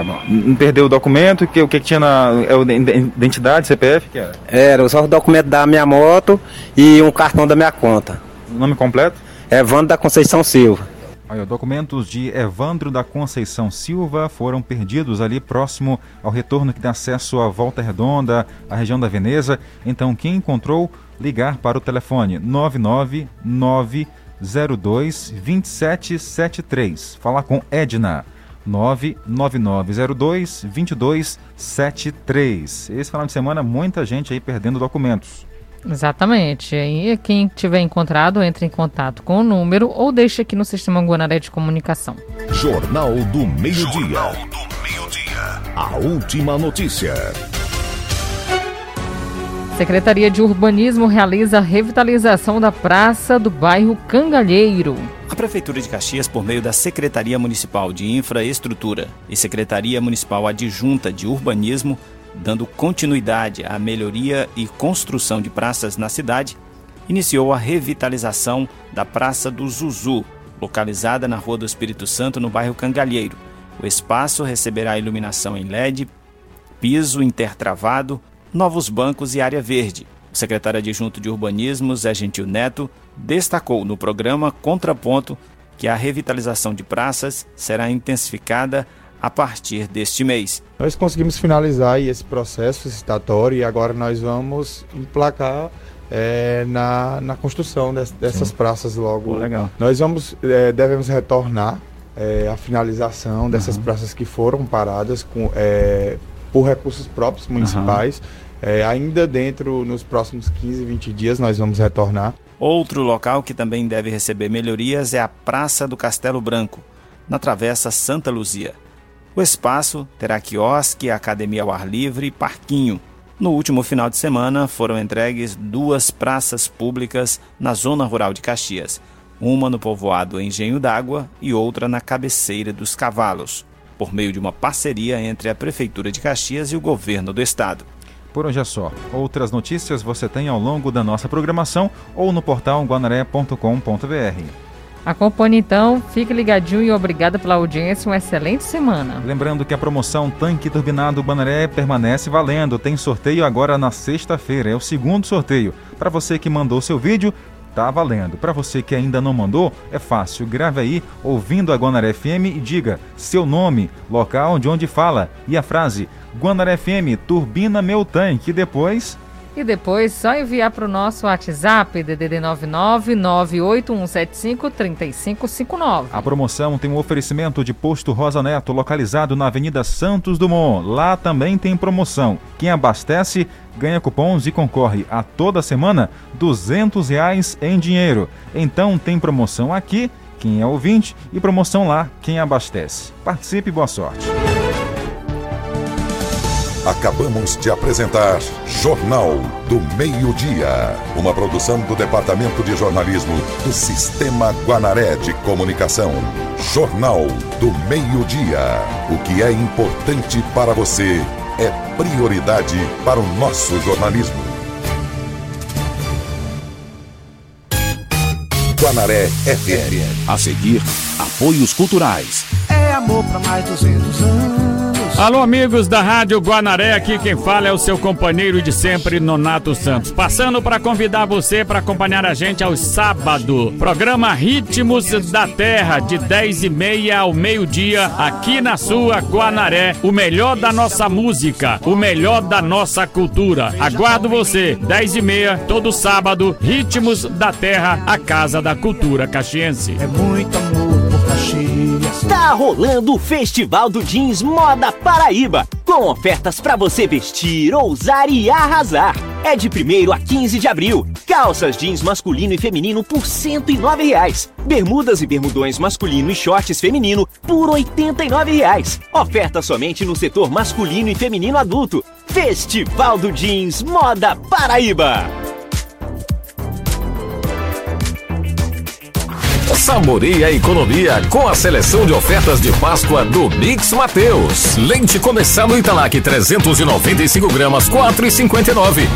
Tá bom. Não perdeu o documento? Que, o que, que tinha na. É o de- identidade, CPF? Que era? Era só o documento da minha moto e um cartão da minha conta. Nome completo? Evandro da Conceição Silva. Ó, documentos de Evandro da Conceição Silva foram perdidos ali próximo ao retorno que dá acesso à Volta Redonda, à região da Veneza. Então, quem encontrou, ligar para o telefone 99902 2773. Falar com Edna. 99902 2273. Esse final de semana, muita gente aí perdendo documentos. Exatamente. Aí quem tiver encontrado, entre em contato com o número ou deixa aqui no Sistema Guanaré de Comunicação. Jornal do Meio-Dia. A última notícia. Secretaria de Urbanismo realiza a revitalização da praça do bairro Cangalheiro. A Prefeitura de Caxias, por meio da Secretaria Municipal de Infraestrutura e Secretaria Municipal Adjunta de Urbanismo, dando continuidade à melhoria e construção de praças na cidade, iniciou a revitalização da Praça do Zuzu, localizada na Rua do Espírito Santo, no bairro Cangalheiro. O espaço receberá iluminação em LED, piso intertravado, novos bancos e área verde. O secretário adjunto de Urbanismo, Zé Gentil Neto, destacou no programa Contraponto que a revitalização de praças será intensificada a partir deste mês. Nós conseguimos finalizar esse processo licitatório e agora nós vamos emplacar é, na, na construção des, dessas Sim. praças logo. Pô, legal. Nós vamos, é, devemos retornar é, a finalização dessas uhum. praças que foram paradas com, por recursos próprios municipais. Uhum. É, ainda dentro, nos próximos 15, 20 dias, nós vamos retornar. Outro local que também deve receber melhorias é a Praça do Castelo Branco, na Travessa Santa Luzia. O espaço terá quiosque, academia ao ar livre e parquinho. No último final de semana foram entregues duas praças públicas na zona rural de Caxias, uma no povoado Engenho d'Água e outra na cabeceira dos Cavalos, por meio de uma parceria entre a Prefeitura de Caxias e o governo do estado. Por hoje é só. Outras notícias você tem ao longo da nossa programação ou no portal guanaré.com.br. Acompanhe então, fique ligadinho e obrigado pela audiência, uma excelente semana. Lembrando que a promoção Tanque Turbinado Guanaré permanece valendo, tem sorteio agora na sexta-feira, é o segundo sorteio. Para você que mandou seu vídeo, tá valendo. Para você que ainda não mandou, é fácil, grave aí, ouvindo a Guanaré FM e diga seu nome, local de onde fala. E a frase Guanaré FM, turbina meu tanque, depois e depois só enviar para o nosso WhatsApp DDD 99981753559. A promoção tem um oferecimento de posto Rosa Neto, localizado na Avenida Santos Dumont. Lá também tem promoção. Quem abastece ganha cupons e concorre a toda semana R$ reais em dinheiro. Então tem promoção aqui, quem é ouvinte, e promoção lá, quem abastece. Participe boa sorte. Acabamos de apresentar Jornal do Meio-Dia, uma produção do Departamento de Jornalismo do Sistema Guanaré de Comunicação. Jornal do Meio-Dia. O que é importante para você é prioridade para o nosso jornalismo. Guanaré FM. A seguir, apoios culturais. É amor para mais 200 anos. Alô, amigos da Rádio Guanaré, aqui quem fala é o seu companheiro de sempre, Nonato Santos. Passando para convidar você para acompanhar a gente aos sábados. Programa Ritmos da Terra, de 10 e meia ao meio-dia, aqui na sua Guanaré. O melhor da nossa música, o melhor da nossa cultura. Aguardo você, 10 e meia, todo sábado, Ritmos da Terra, a Casa da Cultura Caxiense. É muito amor. Tá rolando o Festival do Jeans Moda Paraíba, com ofertas para você vestir, ousar e arrasar. É de 1 a 15 de abril. Calças jeans masculino e feminino por 109 reais. Bermudas e bermudões masculino e shorts feminino por 89 reais. Oferta somente no setor masculino e feminino adulto. Festival do Jeans Moda Paraíba. Saboreie a economia com a seleção de ofertas de Páscoa do Mix Mateus. Leite condensado Italac 395 gramas 4,59.